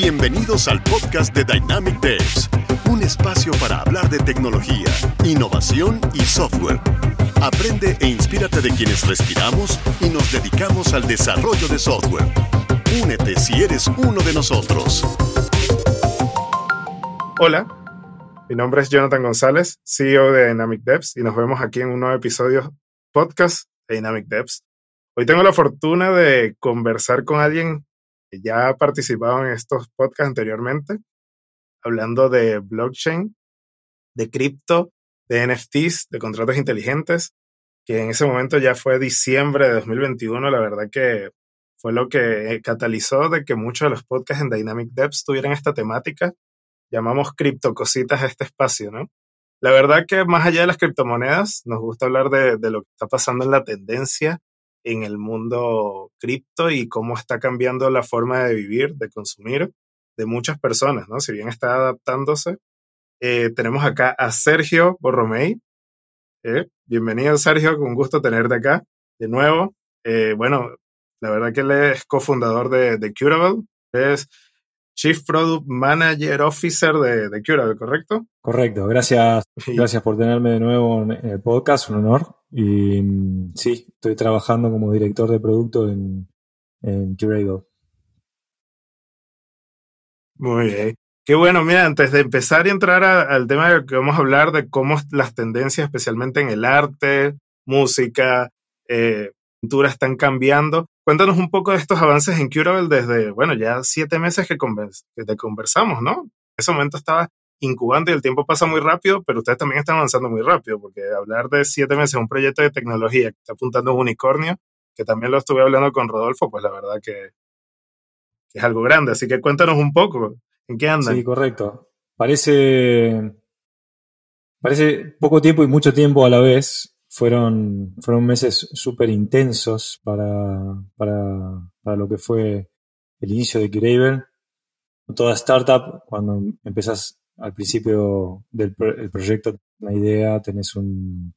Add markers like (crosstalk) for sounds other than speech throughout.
Bienvenidos al podcast de Dynamic Devs, un espacio para hablar de tecnología, innovación y software. Aprende e inspírate de quienes respiramos y nos dedicamos al desarrollo de software. Únete si eres uno de nosotros. Hola, mi nombre es Jonathan González, CEO de Dynamic Devs, y nos vemos aquí en un nuevo episodio podcast de Dynamic Devs. Hoy tengo la fortuna de conversar con alguien ya ha participado en estos podcasts anteriormente, hablando de blockchain, de cripto, de NFTs, de contratos inteligentes, que en ese momento ya fue diciembre de 2021, la verdad que fue lo que catalizó de que muchos de los podcasts en Dynamic Devs tuvieran esta temática. Llamamos criptocositas a este espacio, ¿no? La verdad que más allá de las criptomonedas, nos gusta hablar de lo que está pasando en la tendencia en el mundo cripto y cómo está cambiando la forma de vivir, de consumir de muchas personas, ¿no? Si bien está adaptándose. Eh, tenemos acá a Sergio Borromei. Eh, bienvenido, Sergio, con gusto tenerte acá de nuevo. Eh, bueno, la verdad que él es cofundador de, de Curable, es Chief Product Manager Officer de, de Curable, ¿correcto? Correcto, gracias, (laughs) gracias por tenerme de nuevo en el podcast, un honor. Y mm, sí, estoy trabajando como director de producto en, en Curable. Muy bien. Qué bueno, mira, antes de empezar y entrar al tema de que vamos a hablar de cómo las tendencias, especialmente en el arte, música, eh, pintura, están cambiando. Cuéntanos un poco de estos avances en Curable desde, bueno, ya siete meses que, que te conversamos, ¿no? En ese momento estaba incubando y el tiempo pasa muy rápido, pero ustedes también están avanzando muy rápido, porque hablar de siete meses en un proyecto de tecnología que está apuntando a un unicornio, que también lo estuve hablando con Rodolfo, pues la verdad que, es algo grande. Así que cuéntanos un poco, ¿en qué andan? Sí, correcto. Parece, parece poco tiempo y mucho tiempo a la vez. Fueron, fueron meses súper intensos para, para, para lo que fue el inicio de Curable. Toda startup, cuando empiezas al principio del proyecto una idea, tenés un,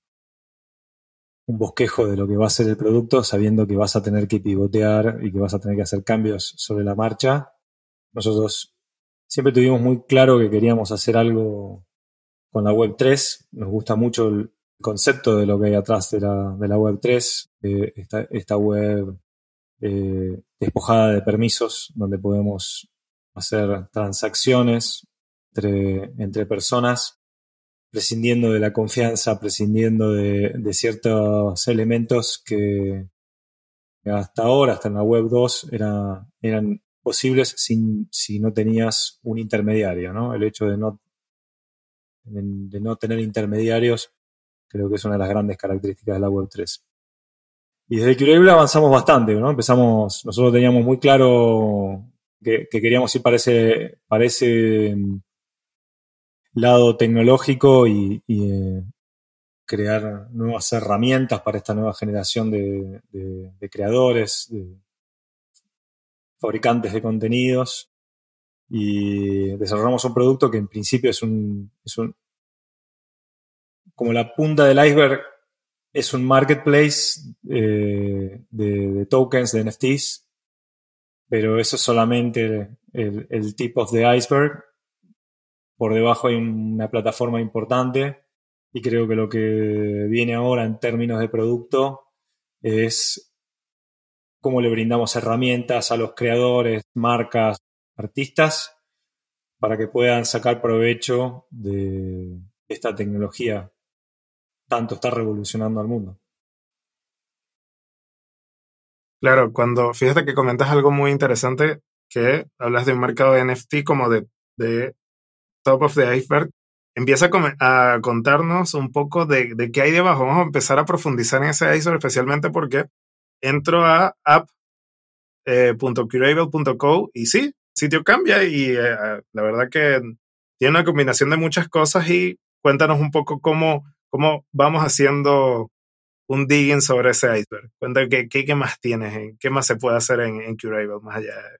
bosquejo de lo que va a ser el producto, sabiendo que vas a tener que pivotear y que vas a tener que hacer cambios sobre la marcha. Nosotros siempre tuvimos muy claro que queríamos hacer algo con la Web 3. Nos gusta mucho el concepto de lo que hay atrás de la, de la Web 3, esta, esta, web eh, despojada de permisos, donde podemos hacer transacciones entre, personas, prescindiendo de la confianza, prescindiendo de, ciertos elementos que hasta ahora, hasta en la web 2, era, eran posibles sin, si no tenías un intermediario, ¿no? El hecho de no, de no tener intermediarios creo que es una de las grandes características de la web 3. Y desde Curable avanzamos bastante, ¿no? Empezamos, nosotros teníamos muy claro que, que queríamos ir para ese, para ese lado tecnológico y, eh, crear nuevas herramientas para esta nueva generación de, creadores, de fabricantes de contenidos. Y desarrollamos un producto que en principio es un, como la punta del iceberg es un marketplace eh, de, tokens, de NFTs, pero eso es solamente el tip of the iceberg por debajo hay una plataforma importante y creo que lo que viene ahora en términos de producto es cómo le brindamos herramientas a los creadores, marcas, artistas para que puedan sacar provecho de esta tecnología tanto está revolucionando al mundo. Claro, cuando fíjate que comentas algo muy interesante, que hablas de un mercado de NFT como de, de top of the iceberg, empieza a, contarnos un poco de, qué hay debajo. Vamos a empezar a profundizar en ese iceberg, especialmente porque entro a app.curable.co eh, y sí, el sitio cambia y eh, la verdad que tiene una combinación de muchas cosas y cuéntanos un poco cómo, cómo vamos haciendo un digging sobre ese iceberg. Cuéntanos qué, qué, más tienes, qué más se puede hacer en, en Curable más allá de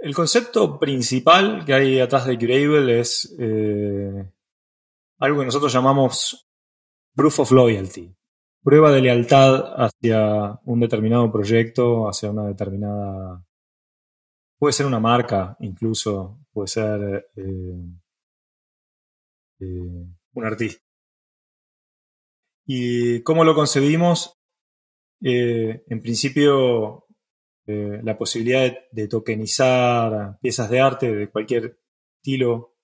el concepto principal que hay atrás de Curable es eh, algo que nosotros llamamos proof of loyalty, prueba de lealtad hacia un determinado proyecto, hacia una determinada puede ser una marca, incluso puede ser eh, eh, un artista. ¿Y cómo lo concebimos? en principio, la posibilidad de, tokenizar piezas de arte de cualquier estilo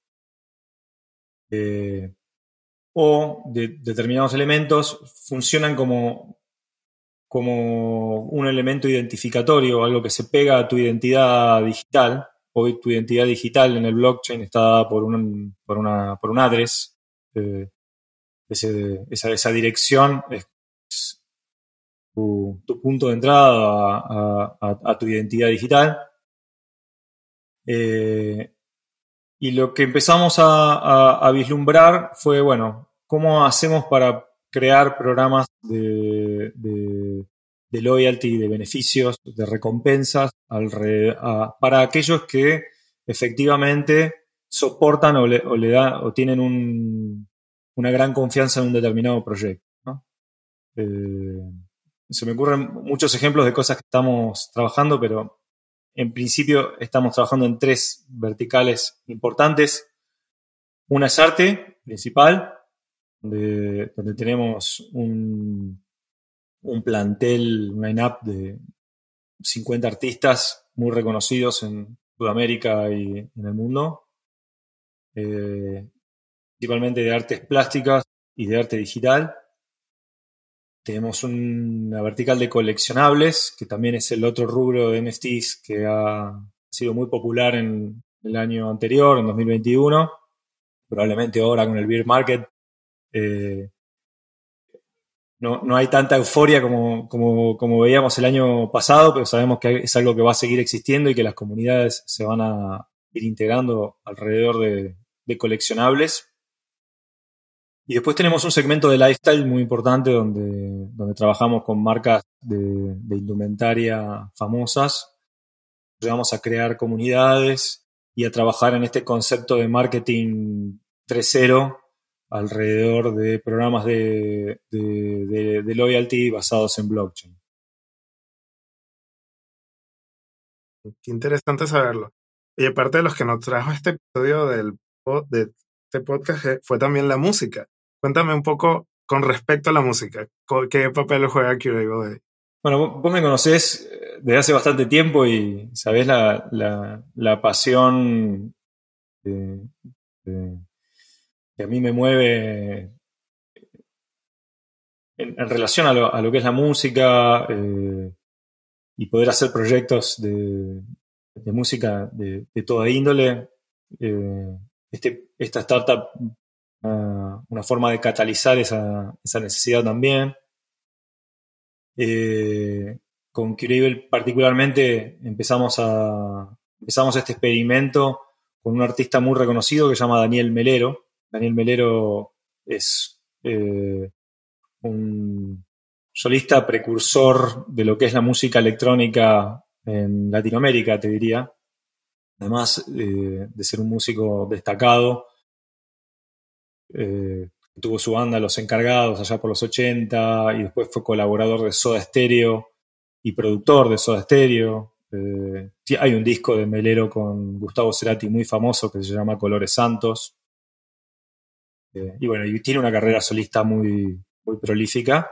o de determinados elementos funcionan como, como un elemento identificatorio, algo que se pega a tu identidad digital. Hoy tu identidad digital en el blockchain está dada por un, por una, por un address. Eh, esa, esa, dirección es, tu, punto de entrada a, tu identidad digital. Eh, y lo que empezamos a, vislumbrar fue, bueno, ¿cómo hacemos para crear programas de, loyalty, de beneficios, de recompensas para aquellos que efectivamente soportan o le, o o tienen una gran confianza en un determinado proyecto? Eh, se me ocurren muchos ejemplos de cosas que estamos trabajando, pero en principio estamos trabajando en tres verticales importantes. Una es arte principal, donde, tenemos un, plantel, un line-up de 50 artistas muy reconocidos en Sudamérica y en el mundo, eh, principalmente de artes plásticas y de arte digital. Tenemos una vertical de coleccionables, que también es el otro rubro de NFTs que ha sido muy popular en el año anterior, en 2021. Probablemente ahora con el beer market eh, no, hay tanta euforia como, como, veíamos el año pasado, pero sabemos que es algo que va a seguir existiendo y que las comunidades se van a ir integrando alrededor de coleccionables. Y después tenemos un segmento de lifestyle muy importante donde, donde trabajamos con marcas de, indumentaria famosas. Vamos a crear comunidades y a trabajar en este concepto de marketing 3.0 alrededor de programas de, de, loyalty basados en blockchain. Qué interesante saberlo. Y aparte de los que nos trajo este episodio del, de este podcast eh, fue también la música. Cuéntame un poco con respecto a la música. ¿Qué papel juega Curable Bueno, vos me conocés eh, desde hace bastante tiempo y sabés la, la, pasión que a mí me mueve en, relación a lo, que es la música eh, y poder hacer proyectos de, música de, toda índole. Eh, este, esta startup una, forma de catalizar esa, necesidad también. Eh, con Curable particularmente empezamos, empezamos este experimento con un artista muy reconocido que se llama Daniel Melero. Daniel Melero es eh, un solista precursor de lo que es la música electrónica en Latinoamérica, te diría. Además eh, de ser un músico destacado, eh, tuvo su banda Los Encargados allá por los 80 y después fue colaborador de Soda Stereo y productor de Soda Stereo. Eh, hay un disco de Melero con Gustavo Cerati muy famoso que se llama Colores Santos. Eh, y bueno, y tiene una carrera solista muy, muy prolífica.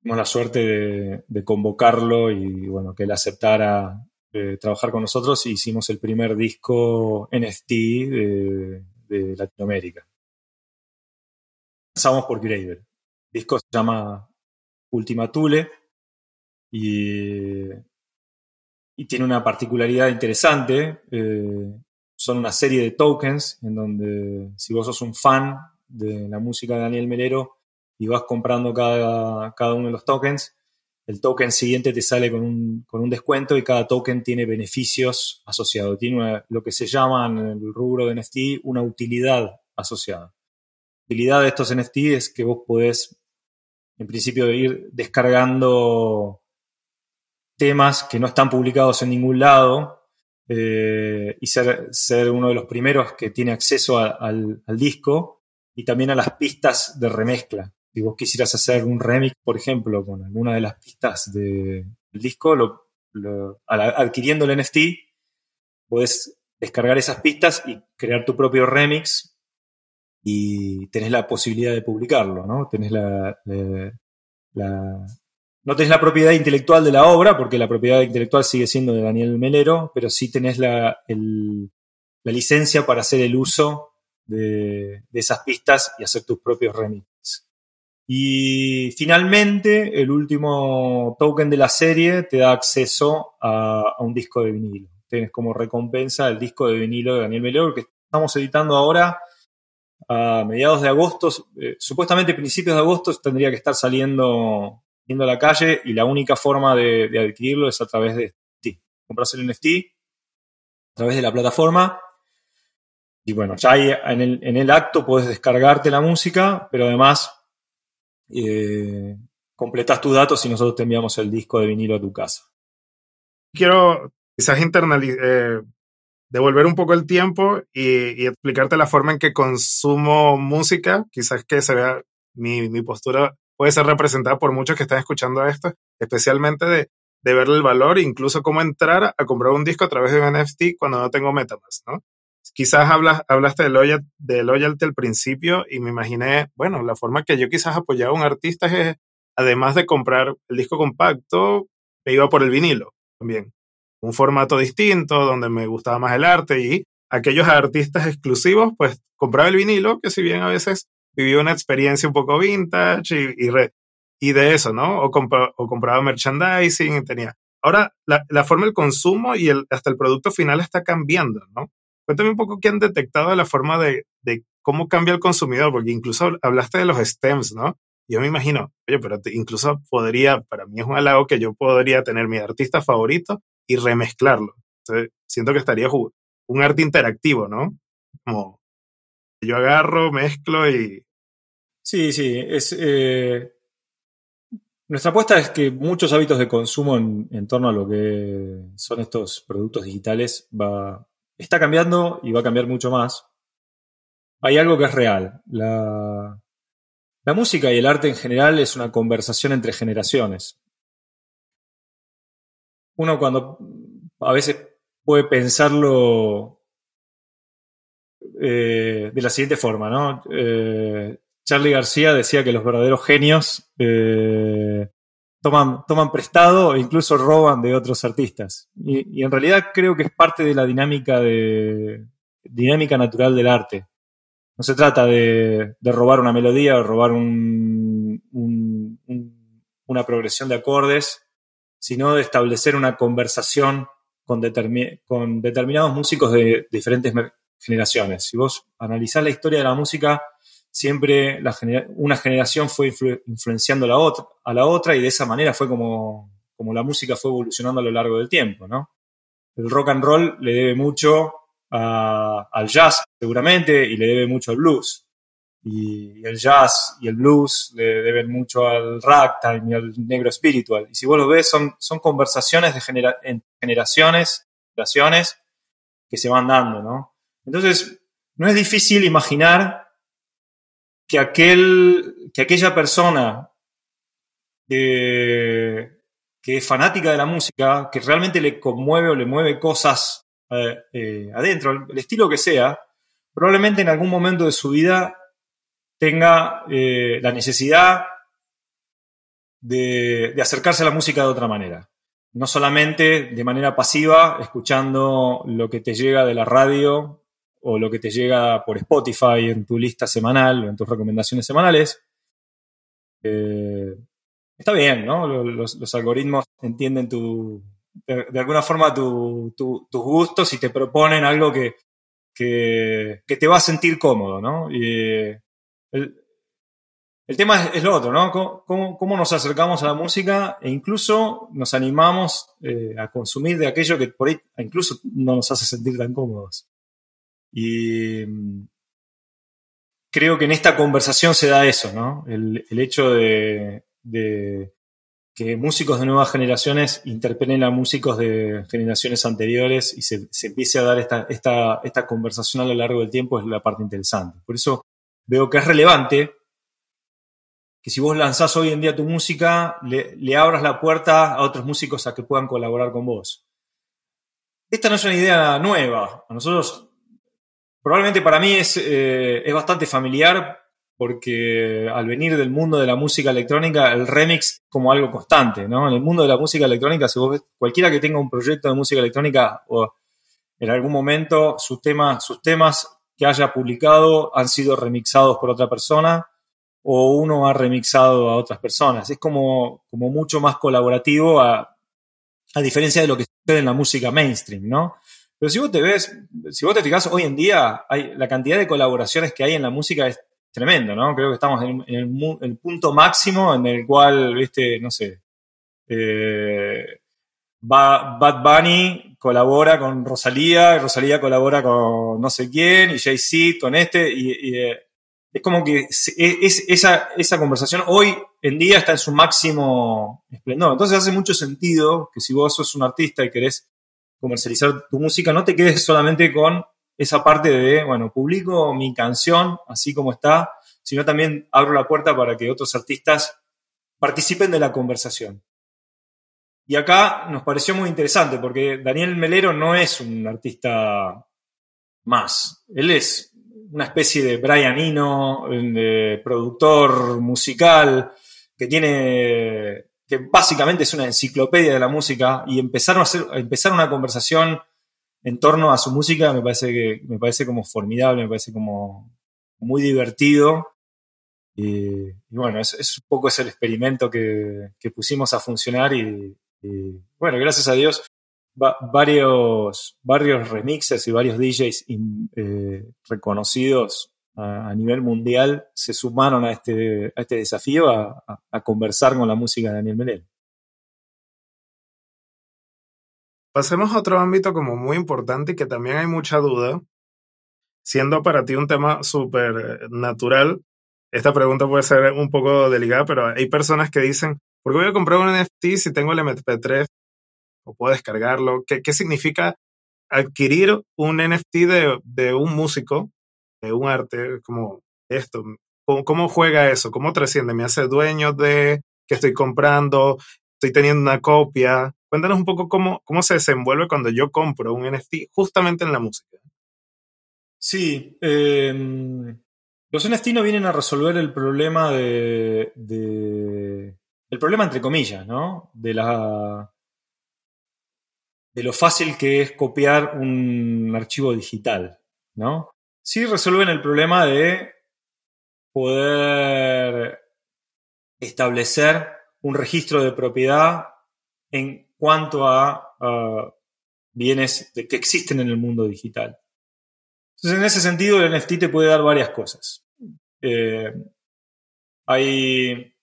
Tuvimos la suerte de, convocarlo y bueno, que él aceptara trabajar con nosotros y hicimos el primer disco NFT de Latinoamérica. Pasamos por Graver. El disco se llama Ultima Thule y, tiene una particularidad interesante. Eh, son una serie de tokens en donde si vos sos un fan de la música de Daniel Melero y vas comprando cada, cada uno de los tokens, el token siguiente te sale con un, con un, descuento y cada token tiene beneficios asociados. Tiene lo que se llama en el rubro de NFT una utilidad asociada utilidad de estos NFT es que vos podés, en principio, ir descargando temas que no están publicados en ningún lado eh, y ser, uno de los primeros que tiene acceso al, disco y también a las pistas de remezcla. Si vos quisieras hacer un remix, por ejemplo, con alguna de las pistas del disco, lo, adquiriendo el NFT, puedes descargar esas pistas y crear tu propio remix y tenés la posibilidad de publicarlo, ¿no? Tenés la, no tenés la propiedad intelectual de la obra, porque la propiedad intelectual sigue siendo de Daniel Melero, pero sí tenés la, la licencia para hacer el uso de, esas pistas y hacer tus propios remixes. Y finalmente, el último token de la serie te da acceso a, un disco de vinilo. Tienes como recompensa el disco de vinilo de Daniel Melero, que estamos editando ahora a mediados de agosto. Eh, supuestamente principios de agosto tendría que estar saliendo yendo a la calle y la única forma de, adquirirlo es a través de NFT. Compras el NFT a través de la plataforma y bueno, ya en el, en el acto puedes descargarte la música, pero además eh, completas tus datos y nosotros te enviamos el disco de vinilo a tu casa. Quiero quizás eh, devolver un poco el tiempo y, explicarte la forma en que consumo música, quizás que se vea mi, postura puede ser representada por muchos que están escuchando esto, especialmente de, de verle el valor, incluso cómo entrar a comprar un disco a través de un NFT cuando no tengo Metamask, ¿no? quizás hablas, hablaste de loyalty, de loyalty al principio y me imaginé, bueno, la forma que yo quizás apoyaba a un artista es, además de comprar el disco compacto, me iba por el vinilo también. Un formato distinto, donde me gustaba más el arte y aquellos artistas exclusivos, pues compraba el vinilo, que si bien a veces vivía una experiencia un poco vintage y, y, de eso, ¿no? O, o compraba merchandising y tenía... Ahora, la, forma del consumo y hasta el producto final está cambiando, ¿no? Cuéntame un poco qué han detectado la forma de, cómo cambia el consumidor, porque incluso hablaste de los stems, ¿no? Yo me imagino, oye, pero incluso podría, para mí es un halago que yo podría tener mi artista favorito y remezclarlo. siento que estaría un arte interactivo, ¿no? Como yo agarro, mezclo y... Sí, sí, es... Eh, nuestra apuesta es que muchos hábitos de consumo en, en torno a lo que son estos productos digitales va, está cambiando y va a cambiar mucho más. Hay algo que es real. La, música y el arte en general es una conversación entre generaciones. Uno cuando a veces puede pensarlo eh, de la siguiente forma, ¿no? Eh, Charlie García decía que los verdaderos genios eh, toman, prestado e incluso roban de otros artistas. Y, en realidad creo que es parte de la dinámica, de, dinámica natural del arte. No se trata de, robar una melodía o robar un, una progresión de acordes, sino de establecer una conversación con, determinados músicos de diferentes generaciones. Si vos analizás la historia de la música, siempre una generación fue influenciando a la, otra, a la otra y de esa manera fue como, como la música fue evolucionando a lo largo del tiempo, ¿no? El rock and roll le debe mucho al jazz, seguramente, y le debe mucho al blues. Y, el jazz y el blues le deben mucho al ragtime y al negro espiritual. Y si vos lo ves, son, son conversaciones de generaciones, generaciones que se van dando, ¿no? Entonces, no es difícil imaginar que, aquel, que aquella persona que, es fanática de la música, que realmente le conmueve o le mueve cosas eh, eh, adentro, el estilo que sea, probablemente en algún momento de su vida tenga eh, la necesidad de, acercarse a la música de otra manera. No solamente de manera pasiva, escuchando lo que te llega de la radio o lo que te llega por Spotify en tu lista semanal o en tus recomendaciones semanales. Eh, está bien, ¿no? Los, algoritmos entienden tu, de, alguna forma tus gustos y te proponen algo que, que, te va a sentir cómodo, ¿no? El, tema es, lo otro, ¿no? ¿Cómo, nos acercamos a la música e incluso nos animamos eh, a consumir de aquello que por ahí incluso no nos hace sentir tan cómodos? Y mm, creo que en esta conversación se da eso, ¿no? El, hecho de, que músicos de nuevas generaciones interpelen a músicos de generaciones anteriores y se, empiece a dar esta, esta, conversación a lo largo del tiempo es la parte interesante. Por eso veo que es relevante que si vos lanzás hoy en día tu música, le, le abras la puerta a otros músicos a que puedan colaborar con vos. esta no es una idea nueva. A nosotros, probablemente para mí es, eh, es bastante familiar porque al venir del mundo de la música electrónica, el remix como algo constante, ¿no? En el mundo de la música electrónica, si vos cualquiera que tenga un proyecto de música electrónica o en algún momento sus temas, sus temas que haya publicado han sido remixados por otra persona o uno ha remixado a otras personas. Es como, como mucho más colaborativo a, a diferencia de lo que sucede en la música mainstream, ¿no? Pero si vos te ves, si vos te fijas, hoy en día hay, la cantidad de colaboraciones que hay en la música es tremendo, ¿no? Creo que estamos en, el, punto máximo en el cual, viste, no sé, eh, Bad Bunny colabora con Rosalía, Rosalía colabora con no sé quién, y Jay-Z con este, y, eh, es como que es, esa, esa conversación hoy en día está en su máximo esplendor. Entonces hace mucho sentido que si vos sos un artista y querés comercializar tu música, no te quedes solamente con esa parte de, bueno, publico mi canción así como está, sino también abro la puerta para que otros artistas participen de la conversación. Y acá nos pareció muy interesante porque Daniel Melero no es un artista más. Él es una especie de Brian Eno, de productor musical, que tiene, que básicamente es una enciclopedia de la música, y empezaron a, hacer, empezar una conversación en torno a su música me parece que me parece como formidable, me parece como muy divertido. Y, bueno, es, es, un poco ese el experimento que, que pusimos a funcionar y, bueno, gracias a Dios, varios, varios remixes y varios DJs eh, reconocidos a, nivel mundial se sumaron a este, a este desafío a, conversar con la música de Daniel Melero. Pasemos a otro ámbito como muy importante y que también hay mucha duda. Siendo para ti un tema súper natural, esta pregunta puede ser un poco delicada, pero hay personas que dicen, ¿por qué voy a comprar un NFT si tengo el MP3 o puedo descargarlo? ¿Qué, qué significa adquirir un NFT de, de, un músico, de un arte como esto? ¿Cómo, ¿Cómo, juega eso? ¿Cómo trasciende? ¿Me hace dueño de que estoy comprando? ¿Estoy teniendo una copia? Cuéntanos un poco cómo, cómo se desenvuelve cuando yo compro un NFT justamente en la música. Sí, eh, los NFT no vienen a resolver el problema de, el problema entre comillas, ¿no? De la de lo fácil que es copiar un archivo digital, ¿no? Sí resuelven el problema de poder establecer un registro de propiedad en cuanto a, bienes que existen en el mundo digital. Entonces, en ese sentido, el NFT te puede dar varias cosas. Eh, hay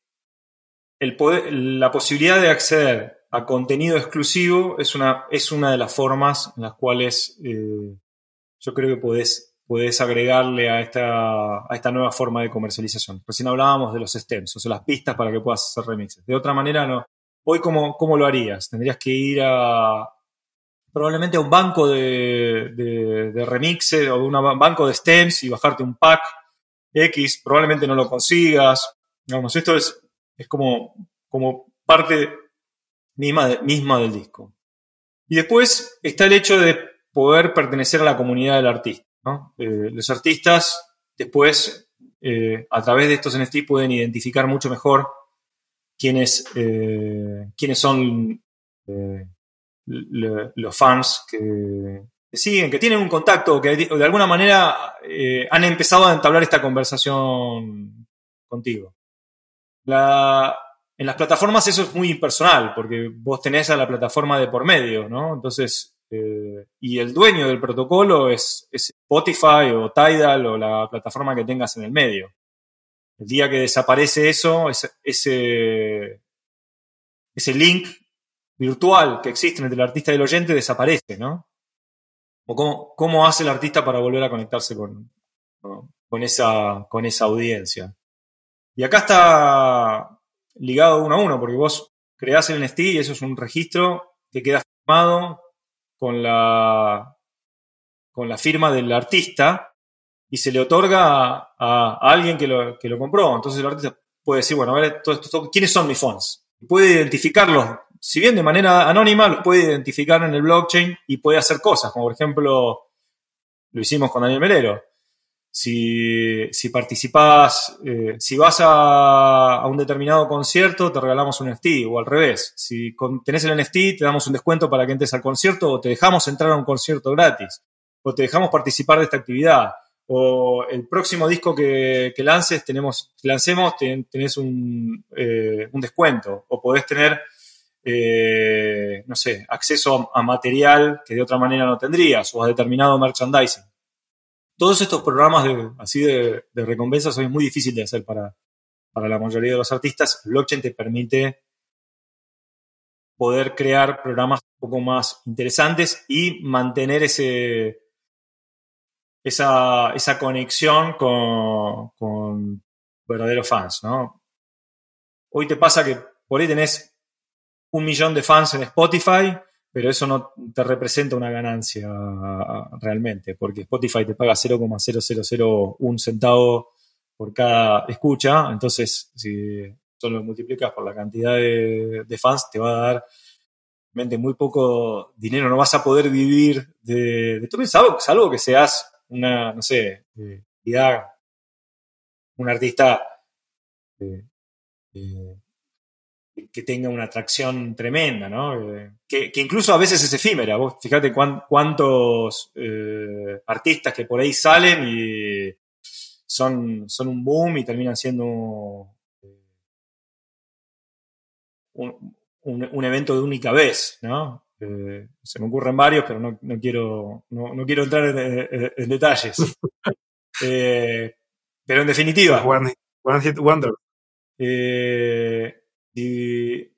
la posibilidad de acceder a contenido exclusivo es una, es una de las formas en las cuales eh, yo creo que podés, agregarle a esta, a esta nueva forma de comercialización. Recién hablábamos de los stems, o sea, las pistas para que puedas hacer remixes. De otra manera, no. Hoy, ¿cómo, cómo lo harías? Tendrías que ir a probablemente a un banco de, de, de remixes o un banco de stems y bajarte un pack X, probablemente no lo consigas. Digamos, esto es, es como, como parte misma, misma del disco. Y después está el hecho de poder pertenecer a la comunidad del artista. Eh, los artistas después, eh, a través de estos NFT, pueden identificar mucho mejor quiénes, eh, quiénes son los fans que, siguen, que tienen un contacto, que de alguna manera eh, han empezado a entablar esta conversación contigo. En las plataformas eso es muy impersonal, porque vos tenés a la plataforma de por medio, ¿no? Entonces, eh, y el dueño del protocolo es, Spotify o Tidal o la plataforma que tengas en el medio. El día que desaparece eso, ese, ese link virtual que existe entre el artista y el oyente desaparece, ¿no? o cómo, hace el artista para volver a conectarse con esa audiencia. Y acá está ligado uno a uno, porque vos creás el NFT y eso es un registro que queda firmado con la, con la firma del artista y se le otorga a, alguien que lo, que lo, compró. Entonces el artista puede decir, bueno, a ver, ¿quiénes son mis? Y puede identificarlos si bien de manera anónima, los puede identificar en el blockchain y puede hacer cosas, como por ejemplo lo hicimos con Daniel Melero. Si, si participás, eh, si vas a, un determinado concierto, te regalamos un NFT, o al revés. Si tenés el NFT, te damos un descuento para que entres al concierto, o te dejamos entrar a un concierto gratis, o te dejamos participar de esta actividad. O el próximo disco que, lances, tenemos, lancemos, tenés un, eh, un descuento, o podés tener eh, no sé, acceso a, material que de otra manera no tendrías o a determinado merchandising. Todos estos programas de, así de, recompensas son muy difíciles de hacer para, para la mayoría de los artistas. Blockchain te permite poder crear programas un poco más interesantes y mantener ese, esa, esa conexión con, con verdaderos fans, ¿no? Hoy te pasa que por ahí tenés un millón de fans en Spotify, pero eso no te representa una ganancia realmente, porque Spotify te paga 0,0001 centavo por cada escucha, entonces si solo lo multiplicas por la cantidad de, fans, te va a dar muy poco dinero, no vas a poder vivir de, de todo, salvo, salvo que seas una, no sé, un artista eh, eh, que tenga una atracción tremenda, ¿no? Eh, que, incluso a veces es efímera. Vos fíjate cuántos eh, artistas que por ahí salen y son, son un boom y terminan siendo eh, un, evento de única vez, ¿no? se me ocurren varios, pero no, quiero, no, quiero entrar en, detalles. (laughs) pero en definitiva. One, hit wonder. Y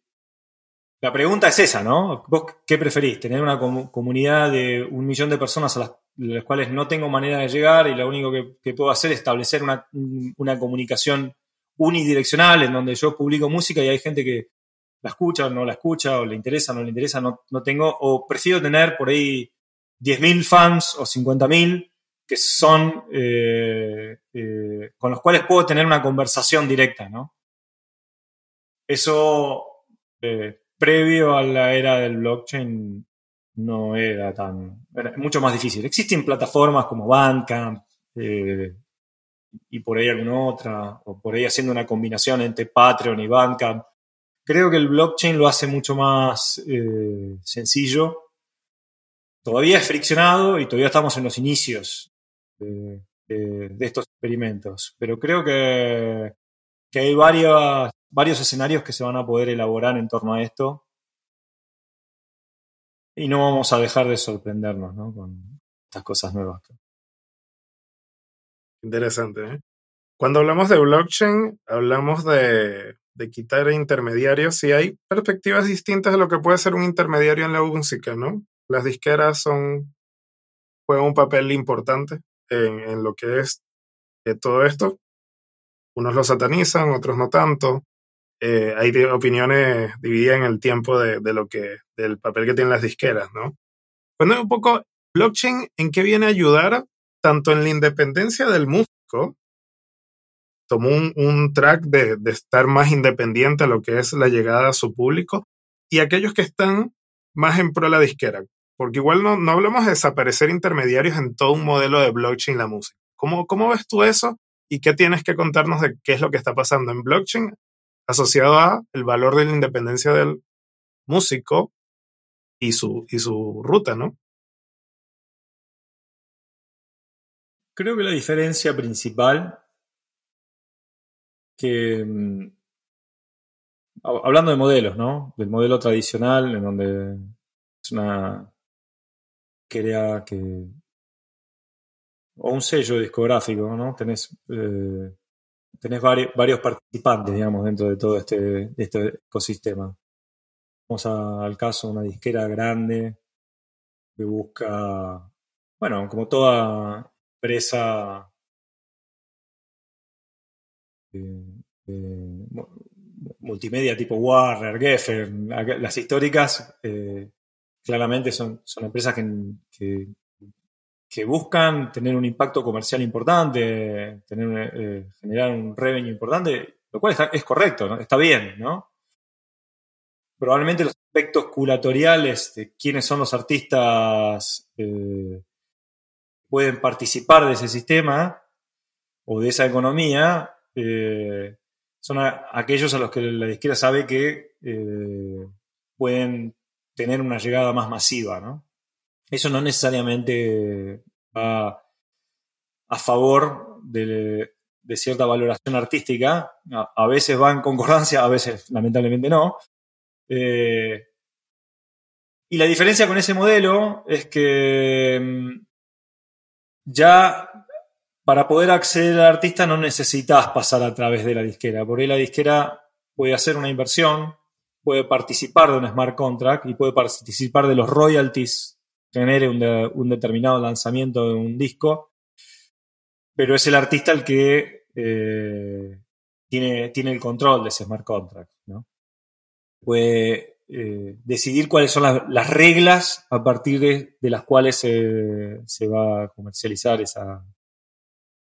la pregunta es esa, ¿no? ¿Vos qué preferís? ¿Tener una comunidad de un millón de personas a las, cuales no tengo manera de llegar y lo único que, puedo hacer es establecer una, comunicación unidireccional en donde yo publico música y hay gente que la escucha o no la escucha o le interesa o no le interesa, no, tengo, o prefiero tener por ahí 10.000 fans o 50.000 que son eh, eh, con los cuales puedo tener una conversación directa, ¿no? Eso, eh, previo a la era del blockchain, no era tan. Era mucho más difícil. Existen plataformas como Bandcamp eh, y por ahí alguna otra, o por ahí haciendo una combinación entre Patreon y Bandcamp. Creo que el blockchain lo hace mucho más eh, sencillo. Todavía es friccionado y todavía estamos en los inicios de estos experimentos, pero creo que, que hay varias varios escenarios que se van a poder elaborar en torno a esto. Y no vamos a dejar de sorprendernos ¿no? con estas cosas nuevas. Interesante. ¿eh? Cuando hablamos de blockchain, hablamos de, de quitar intermediarios y hay perspectivas distintas de lo que puede ser un intermediario en la música, ¿no? Las disqueras son, juegan un papel importante en, en lo que es de todo esto. Unos lo satanizan, otros no tanto. Eh, hay opiniones divididas en el tiempo de, lo que, del papel que tienen las disqueras, ¿no? Cuéntame un poco, blockchain, ¿en qué viene a ayudar tanto en la independencia del músico? Tomó un, track de, estar más independiente a lo que es la llegada a su público y aquellos que están más en pro de la disquera. Porque igual no, no hablamos de desaparecer intermediarios en todo un modelo de blockchain la música. ¿Cómo, ¿Cómo ves tú eso? ¿Y qué tienes que contarnos de qué es lo que está pasando en blockchain asociado a el valor de la independencia del músico y su, y su ruta, ¿no? Creo que la diferencia principal que mm, hablando de modelos, ¿no? Del modelo tradicional en donde es una crea que o un sello discográfico, ¿no? Tenés eh, tenés varios, participantes, digamos, dentro de todo este, este ecosistema. Vamos al caso de una disquera grande que busca, bueno, como toda empresa eh, eh, multimedia tipo Warner, Geffen, las históricas, eh, claramente son, son empresas que, que buscan tener un impacto comercial importante, eh, generar un revenue importante, lo cual es correcto, está bien, ¿no? probablemente los aspectos curatoriales de quiénes son los artistas eh, pueden participar de ese sistema o de esa economía, eh, son aquellos a los que la izquierda sabe que eh, pueden tener una llegada más masiva. ¿no? Eso no necesariamente va a favor de, cierta valoración artística. A, veces va en concordancia, a veces lamentablemente no. Eh, y la diferencia con ese modelo es que mm, ya para poder acceder al artista no necesitas pasar a través de la disquera. Por ahí la disquera puede hacer una inversión, puede participar de un smart contract y puede participar de los royalties genere un, determinado lanzamiento de un disco, pero es el artista el que eh, tiene, tiene, el control de ese smart contract. ¿no? Puede eh, decidir cuáles son las, reglas a partir de, las cuales se va a comercializar esa,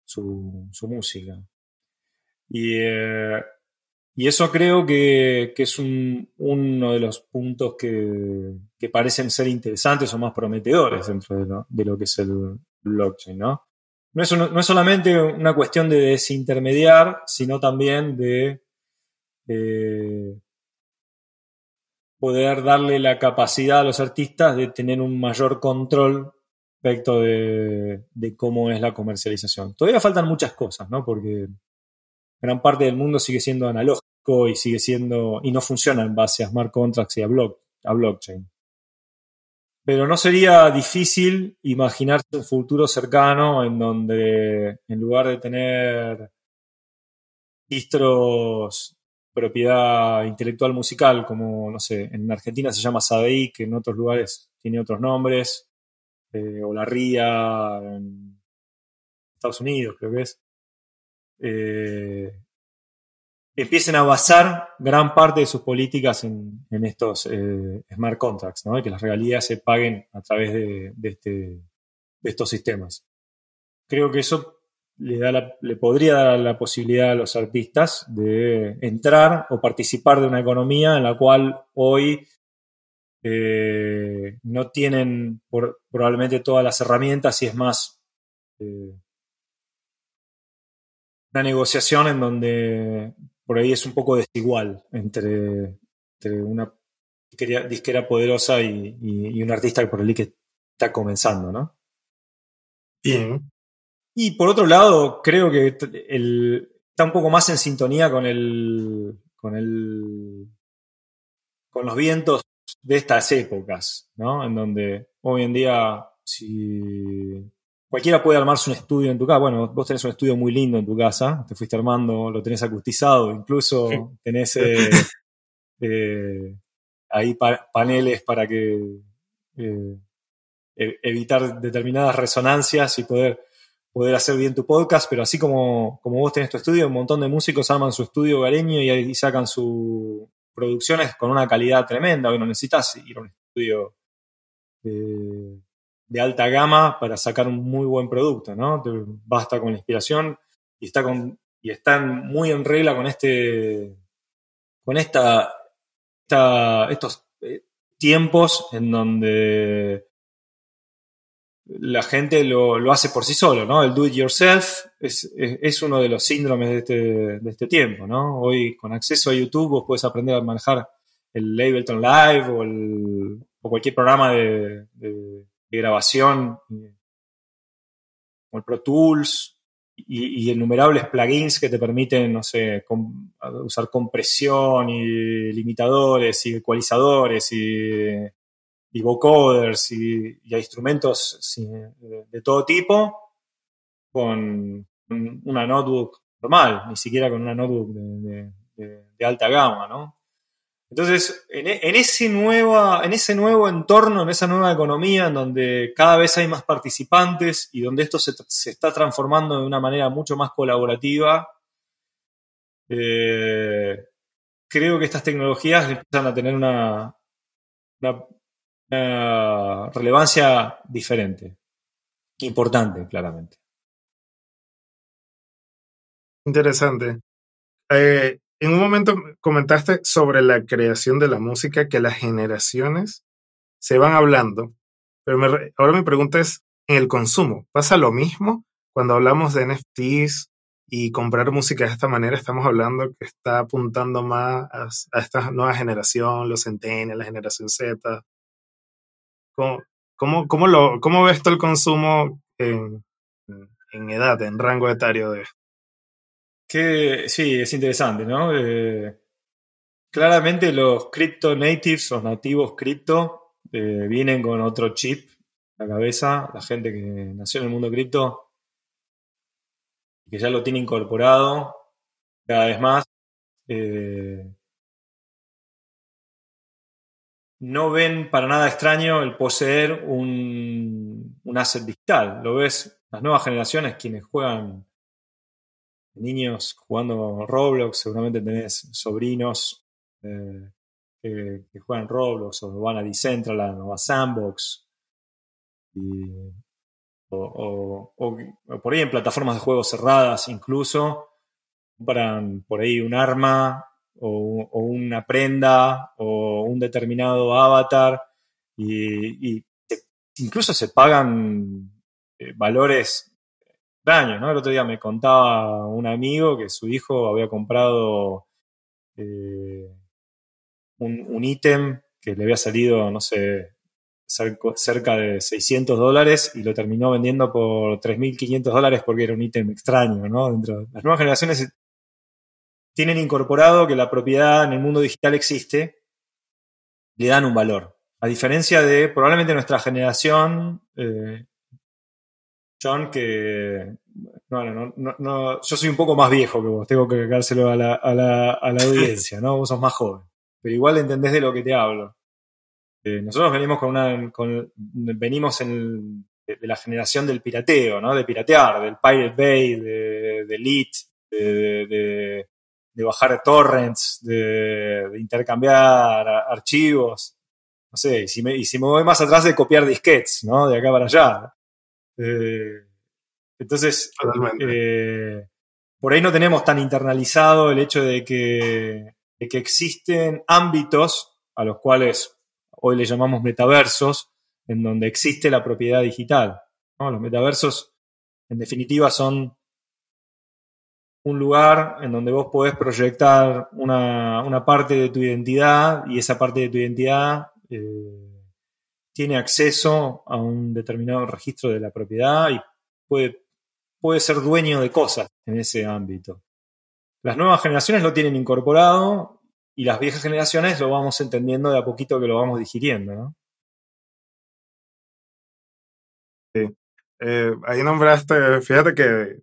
su, música. Eh, y, eso creo que, es uno de los puntos que, parecen ser interesantes o más prometedores dentro de lo, que es el blockchain, ¿no? No es, no es, solamente una cuestión de desintermediar, sino también de poder darle la capacidad a los artistas de tener un mayor control respecto de, cómo es la comercialización. Todavía faltan muchas cosas, ¿no? Porque gran parte del mundo sigue siendo analógico y sigue siendo y no funciona en base a smart contracts y a, a blockchain. Pero no sería difícil imaginarse un futuro cercano en donde en lugar de tener registros propiedad intelectual musical, como, no sé, en Argentina se llama SADI, que en otros lugares tiene otros nombres, eh, o la RIA en Estados Unidos, creo que es, eh, empiecen a basar gran parte de sus políticas en, estos eh, smart contracts, que las regalías se paguen a través de, este, estos sistemas. Creo que eso le podría dar la posibilidad a los artistas de entrar o participar de una economía en la cual hoy eh, no tienen probablemente todas las herramientas y es más eh, una negociación en donde por ahí es un poco desigual entre, una disquera, poderosa y, un artista por ahí que está comenzando, ¿no? Bien. Y por otro lado, creo que está un poco más en sintonía con el, con el, con los vientos de estas épocas, ¿no? En donde hoy en día, si cualquiera puede armarse un estudio en tu casa, bueno, vos tenés un estudio muy lindo en tu casa, te fuiste armando, lo tenés acustizado, incluso tenés (laughs) eh, eh, ahí paneles para que eh, e-, evitar determinadas resonancias y poder poder hacer bien tu podcast, pero así como, como vos tenés tu estudio, un montón de músicos arman su estudio gareño y ahí sacan su, producciones con una calidad tremenda, que no necesitas ir a un estudio de, alta gama para sacar un muy buen producto, ¿no? Basta con la inspiración y está con y están muy en regla con este con esta, estos eh, tiempos en donde la gente lo, hace por sí solo, ¿no? El do it yourself es, uno de los síndromes de este, de este, tiempo, ¿no? Hoy con acceso a YouTube vos puedes aprender a manejar el Ableton Live o, el, o cualquier programa de, grabación, como el Pro Tools y, innumerables plugins que te permiten, no sé, usar compresión y limitadores y ecualizadores y y vocoders y, y instrumentos de, todo tipo con una notebook normal, ni siquiera con una notebook de, alta gama, ¿no? Entonces, en, ese nueva, en ese nuevo entorno, en esa nueva economía, en donde cada vez hay más participantes y donde esto se, está transformando de una manera mucho más colaborativa, eh, creo que estas tecnologías empiezan a tener una, una relevancia diferente, importante, claramente. Interesante. Eh, en un momento comentaste sobre la creación de la música, que las generaciones se van hablando, pero ahora mi pregunta es, en el consumo, ¿pasa lo mismo cuando hablamos de NFTs y comprar música de esta manera? Estamos hablando que está apuntando más a, esta nueva generación, los centennials, la generación Z. ¿Cómo, cómo, cómo ves tú el consumo en, en edad, en rango etario de esto? Que sí, es interesante, ¿no? Eh, claramente los crypto natives o nativos cripto eh, vienen con otro chip en la cabeza, la gente que nació en el mundo cripto, que ya lo tiene incorporado cada vez más. Eh, no ven para nada extraño el poseer un, un asset digital. Lo ves, las nuevas generaciones, quienes juegan niños jugando Roblox, seguramente tenés sobrinos eh, que, juegan Roblox o van a Decentraland o a Sandbox. o, por ahí en plataformas de juegos cerradas incluso, compran por ahí un arma o, una prenda o un determinado avatar y, incluso se pagan eh, valores ¿no? El otro día me contaba un amigo que su hijo había comprado eh, un ítem que le había salido, no sé, cerca de 600 dólares y lo terminó vendiendo por 3.500 dólares porque era un ítem extraño, ¿no? Dentro, las nuevas generaciones tienen incorporado que la propiedad en el mundo digital existe, le dan un valor. A diferencia de probablemente nuestra generación, eh, John, que no, no, no, yo soy un poco más viejo que vos, tengo que dárselo a la, a la, a la audiencia, ¿no? Vos sos más joven, pero igual entendés de lo que te hablo. Eh, nosotros venimos con una, venimos en, de, la generación del pirateo, ¿no? De piratear, del Pirate Bay, de, de Elite, de, de, bajar torrents, de, intercambiar archivos, no sé, y si, me, y si me voy más atrás de copiar disquets, ¿no? De acá para allá. Eh, entonces, eh, por ahí no tenemos tan internalizado el hecho de que, que existen ámbitos a los cuales hoy le llamamos metaversos, en donde existe la propiedad digital. Los metaversos, en definitiva, son un lugar en donde vos podés proyectar una, parte de tu identidad y esa parte de tu identidad eh, tiene acceso a un determinado registro de la propiedad y puede, puede ser dueño de cosas en ese ámbito. Las nuevas generaciones lo tienen incorporado y las viejas generaciones lo vamos entendiendo de a poquito que lo vamos digiriendo, ¿no? Sí. Eh, ahí nombraste, fíjate que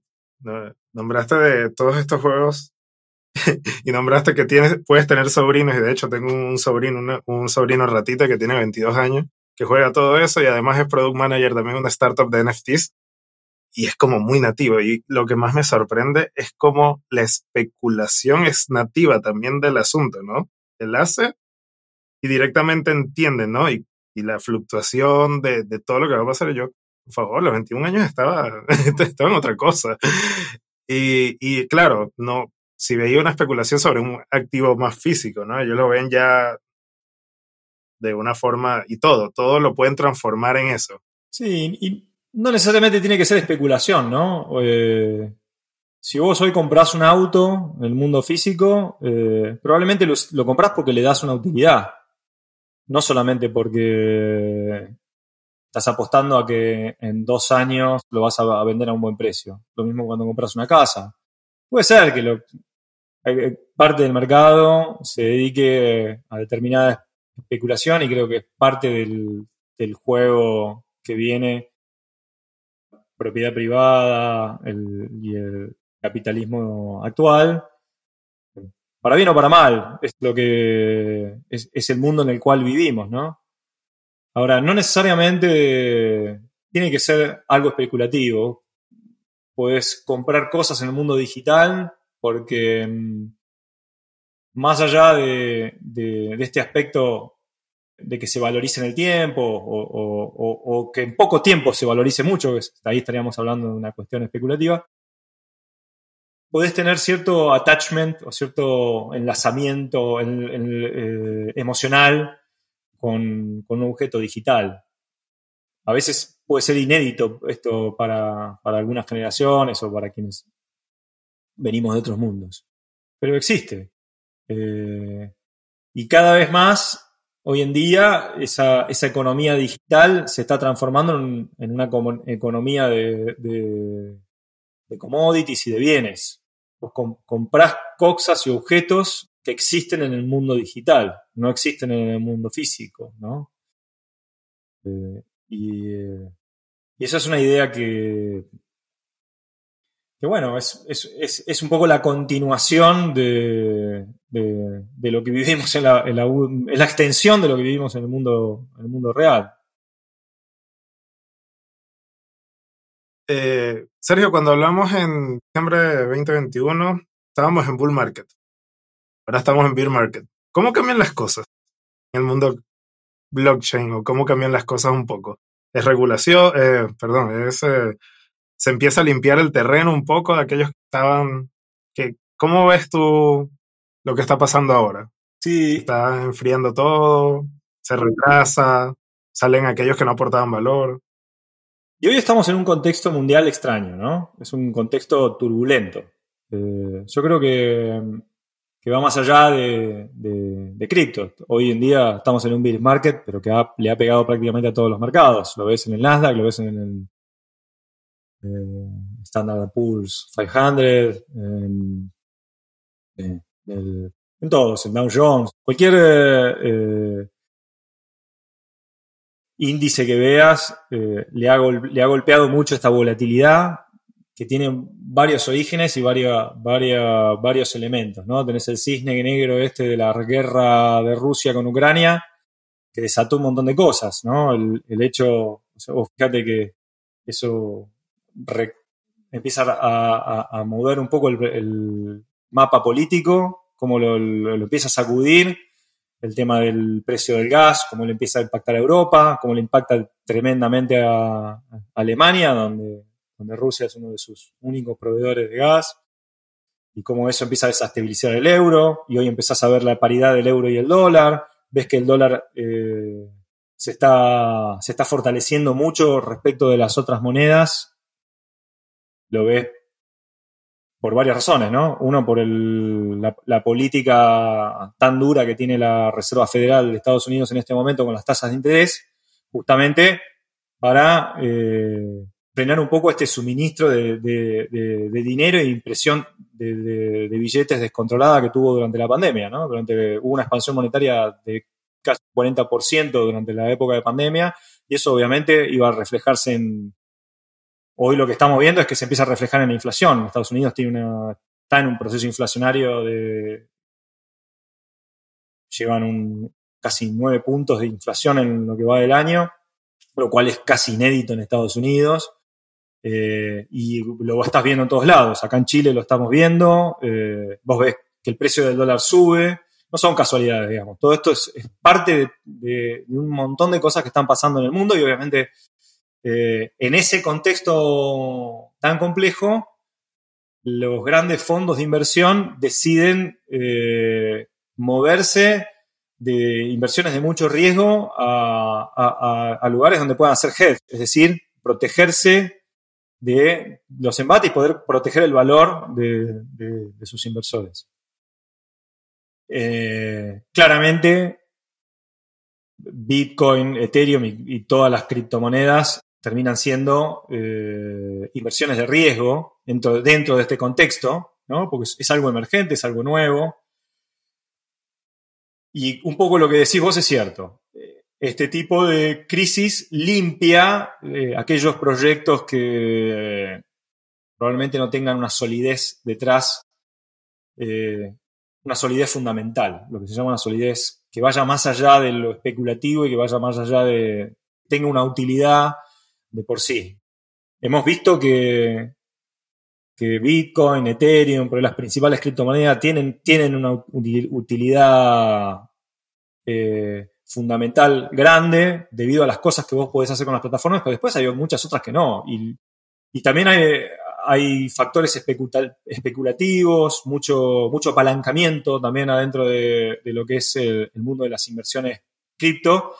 nombraste de todos estos juegos (laughs) y nombraste que tienes, puedes tener sobrinos y de hecho tengo un sobrino, un sobrino ratita que tiene 22 años que juega todo eso y además es product manager también una startup de NFTs y es como muy nativo. Y lo que más me sorprende es como la especulación es nativa también del asunto, ¿no? Él hace y directamente entiende, ¿no? Y, y la fluctuación de, de, todo lo que va a pasar. Yo, por favor, los 21 años estaba, (laughs) estaba en otra cosa. Y, y claro, no, si veía una especulación sobre un activo más físico, ¿no? Ellos lo ven ya de una forma y todo, todo lo pueden transformar en eso. Sí, y no necesariamente tiene que ser especulación, ¿no? Eh, si vos hoy compras un auto en el mundo físico, eh, probablemente lo, compras porque le das una utilidad. No solamente porque estás apostando a que en dos años lo vas a, vender a un buen precio. Lo mismo cuando compras una casa. Puede ser que lo, parte del mercado se dedique a determinada especulación y creo que es parte del, juego que viene propiedad privada y el capitalismo actual. Para bien o para mal, es lo que es, el mundo en el cual vivimos, ¿no? Ahora, no necesariamente tiene que ser algo especulativo. Puedes comprar cosas en el mundo digital porque mm, más allá de, este aspecto de que se valorice en el tiempo o, que en poco tiempo se valorice mucho, ahí estaríamos hablando de una cuestión especulativa, podés tener cierto attachment o cierto enlazamiento eh, emocional con, un objeto digital. A veces puede ser inédito esto para, algunas generaciones o para quienes venimos de otros mundos, pero existe. Eh, y cada vez más, hoy en día, esa, economía digital se está transformando en, una economía de, commodities y de bienes. Vos comprás cosas y objetos que existen en el mundo digital, no existen en el mundo físico, ¿no? Eh, y, esa es una idea que, que bueno, es, un poco la continuación de, lo que vivimos en la, la, extensión de lo que vivimos en el mundo, en el mundo real. Eh, Sergio, cuando hablamos en diciembre de 2021, estábamos en bull market. Ahora estamos en bear market. ¿Cómo cambian las cosas en el mundo blockchain o cómo cambian las cosas un poco? Es regulación, eh, perdón, es, eh, se empieza a limpiar el terreno un poco de aquellos que estaban, que, ¿cómo ves tú lo que está pasando ahora? Sí. Está enfriando todo, se retrasa, salen aquellos que no aportaban valor. Y hoy estamos en un contexto mundial extraño, ¿no? Es un contexto turbulento. Eh, yo creo que que va más allá de, de, cripto. Hoy en día estamos en un bear market, pero que le ha pegado prácticamente a todos los mercados. Lo ves en el Nasdaq, lo ves en el eh, Standard Poor's 500, en, eh, en, todos, en Dow Jones. Cualquier eh, índice que veas le, ha, le ha golpeado mucho esta volatilidad que tienen varios orígenes y varios, varios elementos, ¿no? Tenés el cisne negro este de la guerra de Rusia con Ucrania, que desató un montón de cosas, ¿no? El, hecho, fíjate que eso empieza a, mover un poco el, mapa político, cómo lo, empieza a sacudir, el tema del precio del gas, cómo le empieza a impactar a Europa, cómo le impacta tremendamente a Alemania, donde donde Rusia es uno de sus únicos proveedores de gas, y cómo eso empieza a desestabilizar el euro, y hoy empezás a ver la paridad del euro y el dólar, ves que el dólar eh, se, está, se está fortaleciendo mucho respecto de las otras monedas, lo ves por varias razones, ¿no? Uno, por la, política tan dura que tiene la Reserva Federal de Estados Unidos en este momento con las tasas de interés, justamente para eh, frenar un poco este suministro de, dinero e impresión de, billetes descontrolada que tuvo durante la pandemia, ¿no? Durante, hubo una expansión monetaria de casi 40% durante la época de pandemia y eso obviamente iba a reflejarse en... Hoy lo que estamos viendo es que se empieza a reflejar en la inflación. Estados Unidos tiene una, está en un proceso inflacionario de... Llevan un, casi nueve puntos de inflación en lo que va del año, lo cual es casi inédito en Estados Unidos. Eh, y lo estás viendo en todos lados. Acá en Chile lo estamos viendo, eh, vos ves que el precio del dólar sube, no son casualidades, digamos. Todo esto es, parte de, un montón de cosas que están pasando en el mundo y obviamente eh, en ese contexto tan complejo, los grandes fondos de inversión deciden moverse de inversiones de mucho riesgo a, a lugares donde puedan hacer hedge, es decir, protegerse de los embates y poder proteger el valor de, sus inversores. Eh, claramente, Bitcoin, Ethereum y, todas las criptomonedas terminan siendo eh, inversiones de riesgo dentro, dentro, de este contexto, ¿no? porque es, algo emergente, es algo nuevo. Y un poco lo que decís vos es cierto este tipo de crisis limpia eh, aquellos proyectos que probablemente no tengan una solidez detrás, eh, una solidez fundamental, lo que se llama una solidez que vaya más allá de lo especulativo y que vaya más allá de, tenga una utilidad de por sí. Hemos visto que, que Bitcoin, Ethereum, pero las principales criptomonedas tienen, tienen una utilidad eh, fundamental grande debido a las cosas que vos podés hacer con las plataformas, pero después hay muchas otras que no. Y, también hay, hay factores especulativos, mucho, mucho apalancamiento también adentro de, lo que es el, mundo de las inversiones cripto,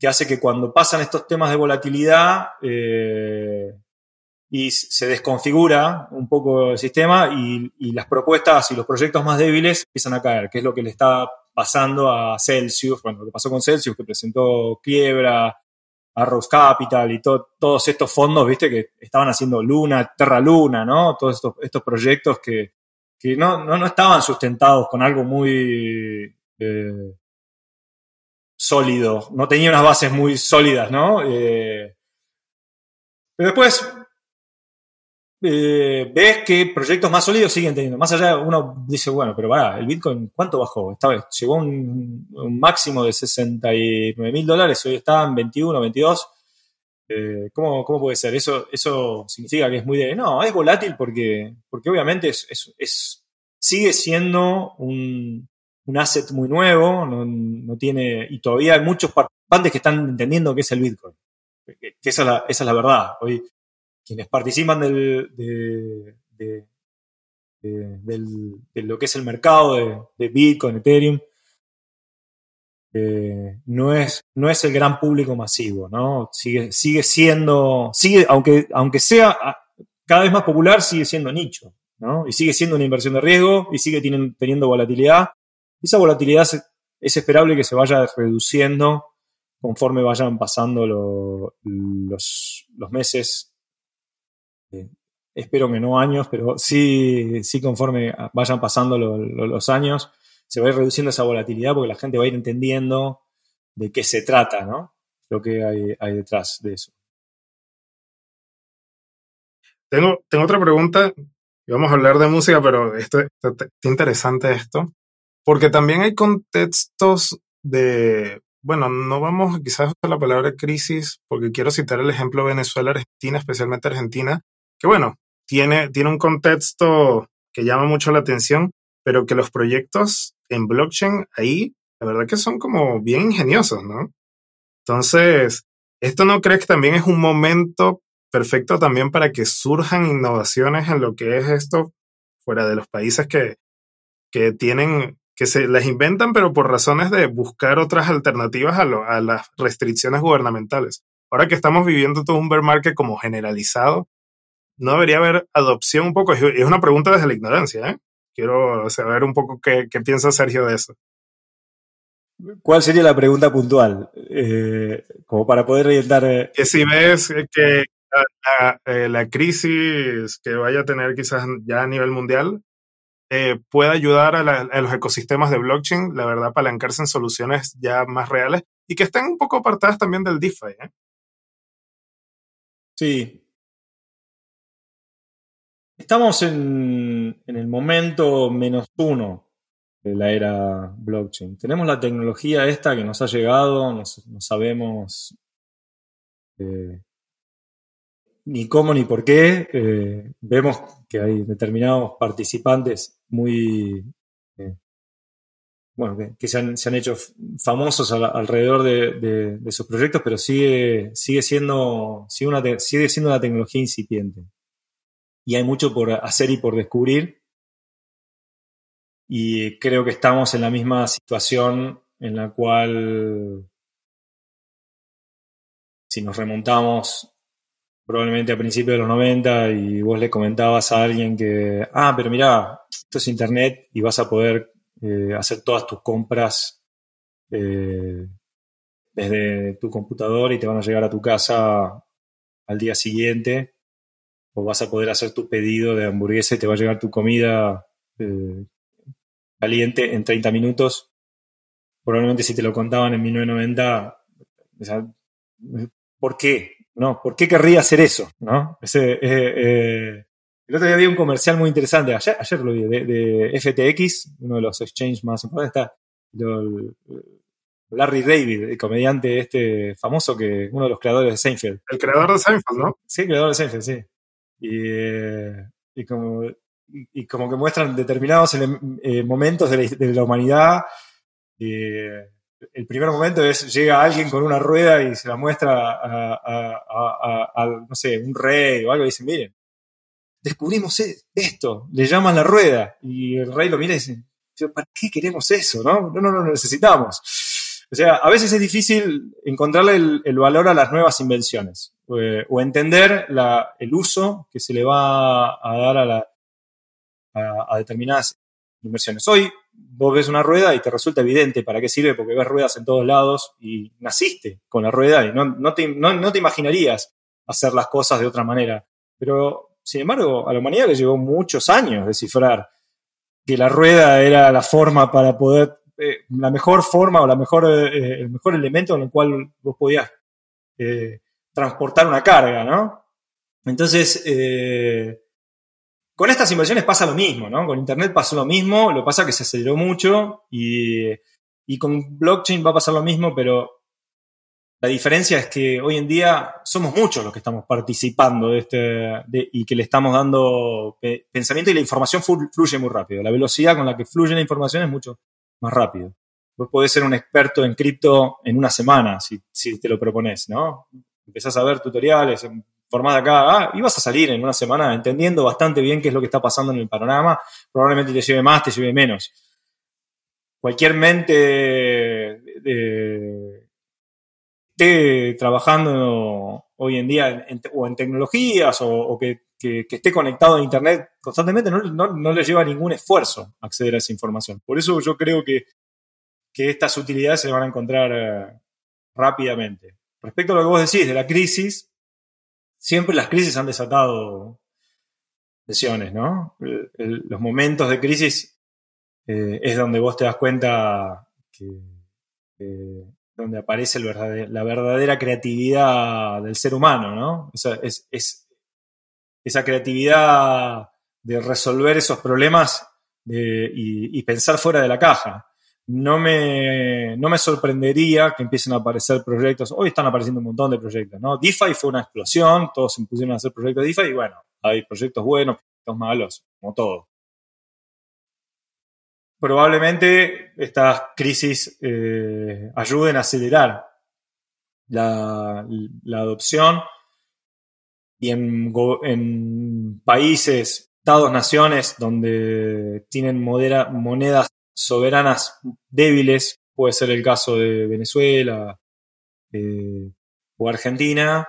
que hace que cuando pasan estos temas de volatilidad eh, y se desconfigura un poco el sistema y, las propuestas y los proyectos más débiles empiezan a caer, que es lo que le está pasando a Celsius, bueno, lo que pasó con Celsius, que presentó quiebra, Arrows Capital y todos estos fondos, viste, que estaban haciendo Luna, Terra Luna, ¿no? Todos estos, estos proyectos que, que no, no, no, estaban sustentados con algo muy eh, sólido, no tenían unas bases muy sólidas, ¿no? Eh, pero después eh, ves que proyectos más sólidos siguen teniendo. Más allá, uno dice, bueno, pero va, el Bitcoin, ¿cuánto bajó? Esta vez llegó un, máximo de 69 mil dólares, hoy está en 21, 22. Eh, ¿cómo, ¿cómo, puede ser? ¿Eso, ¿Eso significa que es muy de... No, es volátil porque, porque obviamente es, es, sigue siendo un, un, asset muy nuevo, no, no, tiene... Y todavía hay muchos participantes que están entendiendo qué es el Bitcoin. Que esa es la, es la verdad. Hoy quienes participan del, de, lo que es el mercado de, Bitcoin, Ethereum, eh, no, es, no es el gran público masivo, ¿no? Sigue, sigue siendo, sigue, aunque, aunque sea cada vez más popular, sigue siendo nicho, ¿no? Y sigue siendo una inversión de riesgo y sigue teniendo volatilidad. Esa volatilidad es, esperable que se vaya reduciendo conforme vayan pasando los, los meses espero que no años, pero sí, sí conforme vayan pasando los años, se va a ir reduciendo esa volatilidad porque la gente va a ir entendiendo de qué se trata, ¿no? Lo que hay, detrás de eso. Tengo, tengo otra pregunta. Vamos a hablar de música, pero esto, esto, interesante esto, porque también hay contextos de, bueno, no vamos quizás a la palabra crisis, porque quiero citar el ejemplo Venezuela-Argentina, especialmente Argentina, que bueno, tiene, tiene un contexto que llama mucho la atención, pero que los proyectos en blockchain ahí, la verdad que son como bien ingeniosos, ¿no? Entonces, ¿esto no crees que también es un momento perfecto también para que surjan innovaciones en lo que es esto fuera de los países que, que tienen, que se las inventan, pero por razones de buscar otras alternativas a, a las restricciones gubernamentales? Ahora que estamos viviendo todo un bear market como generalizado, no debería haber adopción un poco? Es una pregunta desde la ignorancia, ¿eh? Quiero saber un poco qué, piensa Sergio de eso. ¿Cuál sería la pregunta puntual? Eh, como para poder orientar. Eh, que si ves que la, crisis que vaya a tener quizás ya a nivel mundial pueda ayudar a, los ecosistemas de blockchain, la verdad, apalancarse en soluciones ya más reales y que estén un poco apartadas también del DeFi. ¿eh? Sí, Estamos en, el momento menos uno de la era blockchain. Tenemos la tecnología esta que nos ha llegado, no, sabemos eh, ni cómo ni por qué. Eh, vemos que hay determinados participantes muy, eh, bueno, que, se, han, hecho famosos alrededor de, sus proyectos, pero sigue, sigue, siendo, sigue siendo una tecnología incipiente y hay mucho por hacer y por descubrir. Y creo que estamos en la misma situación en la cual, si nos remontamos probablemente a principios de los 90 y vos le comentabas a alguien que, ah, pero mira, esto es Internet y vas a poder eh, hacer todas tus compras eh, desde tu computador y te van a llegar a tu casa al día siguiente o vas a poder hacer tu pedido de hamburguesa y te va a llegar tu comida eh, caliente en 30 minutos. Probablemente si te lo contaban en 1990, ¿por qué? ¿No? ¿Por qué querría hacer eso? ¿No? Ese, eh, eh, el otro día vi un comercial muy interesante, ayer, ayer lo vi, de, FTX, uno de los exchanges más importantes, está Larry David, el comediante este famoso, que uno de los creadores de Seinfeld. El creador de Seinfeld, ¿no? Sí, el creador de Seinfeld, sí. Eh, y, como, y, como que muestran determinados momentos de la, humanidad. El primer momento es, llega alguien con una rueda y se la muestra a, no sé, un rey o algo y dicen, miren, descubrimos e-, esto, le llaman la rueda. Y el rey lo mira y dice, ¿para qué queremos eso? No, no, no lo necesitamos. O sea, a veces es difícil encontrarle el, valor a las nuevas invenciones eh, o entender el uso que se le va a dar a, a, determinadas inversiones. Hoy vos ves una rueda y te resulta evidente para qué sirve porque ves ruedas en todos lados y naciste con la rueda y no, no, te, no te imaginarías hacer las cosas de otra manera. Pero, sin embargo, a la humanidad le llevó muchos años descifrar que la rueda era la forma para poder eh, la mejor forma o la mejor, eh, el mejor elemento en el cual vos podías eh, transportar una carga, ¿no? Entonces, con estas inversiones pasa lo mismo, ¿no? Con Internet pasó lo mismo, lo pasa que se aceleró mucho y, y con blockchain va a pasar lo mismo, pero la diferencia es que hoy en día somos muchos los que estamos participando de este y que le estamos dando pensamiento y la información fluye muy rápido. La velocidad con la que fluye la información es mucho más rápido. Vos podés ser un experto en cripto en una semana, si, te lo propones, ¿no? Empezás a ver tutoriales, formás acá, ah, y vas a salir en una semana entendiendo bastante bien qué es lo que está pasando en el panorama. Probablemente te lleve más, te lleve menos. Cualquier mente esté trabajando hoy en día o en tecnologías o, que, esté conectado a Internet constantemente, no, le lleva ningún esfuerzo acceder a esa información. Por eso yo creo que, estas utilidades se van a encontrar eh, rápidamente. Respecto a lo que vos decís de la crisis, siempre las crisis han desatado lesiones, ¿no? los momentos de crisis eh, es donde vos te das cuenta que donde aparece la verdadera creatividad del ser humano, ¿no? es, esa creatividad de resolver esos problemas y, pensar fuera de la caja. No me, no me sorprendería que empiecen a aparecer proyectos. Hoy están apareciendo un montón de proyectos, ¿no? DeFi fue una explosión, todos se pusieron a hacer proyectos de DeFi y bueno, hay proyectos buenos, proyectos malos, como todo probablemente estas crisis eh, ayuden a acelerar la, adopción y en, países, estados, naciones donde tienen monedas soberanas débiles, puede ser el caso de Venezuela eh, o Argentina,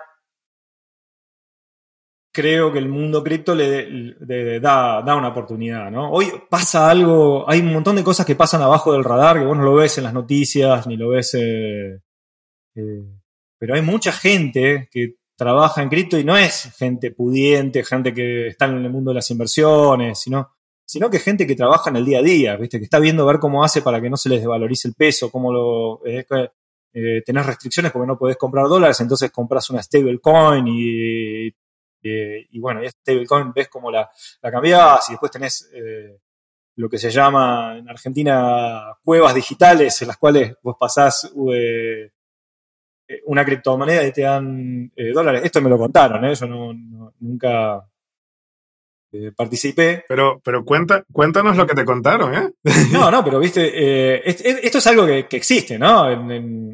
creo que el mundo cripto le, da, da, una oportunidad, ¿no? Hoy pasa algo, hay un montón de cosas que pasan abajo del radar que vos no lo ves en las noticias, ni lo ves... Eh, eh, pero hay mucha gente que trabaja en cripto y no es gente pudiente, gente que está en el mundo de las inversiones, sino, sino que gente que trabaja en el día a día, ¿viste? Que está viendo ver cómo hace para que no se les desvalorice el peso, cómo lo... Eh, tenés restricciones porque no podés comprar dólares, entonces compras una stablecoin y eh, y bueno, y stablecoin ves cómo la, la cambiás y después tenés eh, lo que se llama en Argentina cuevas digitales en las cuales vos pasás eh, una criptomoneda y te dan dólares. Esto me lo contaron, yo no, nunca participé. Pero, pero cuenta, cuéntanos lo que te contaron, ¿eh? No, (laughs) no, pero viste, esto es algo que, existe, ¿no? en,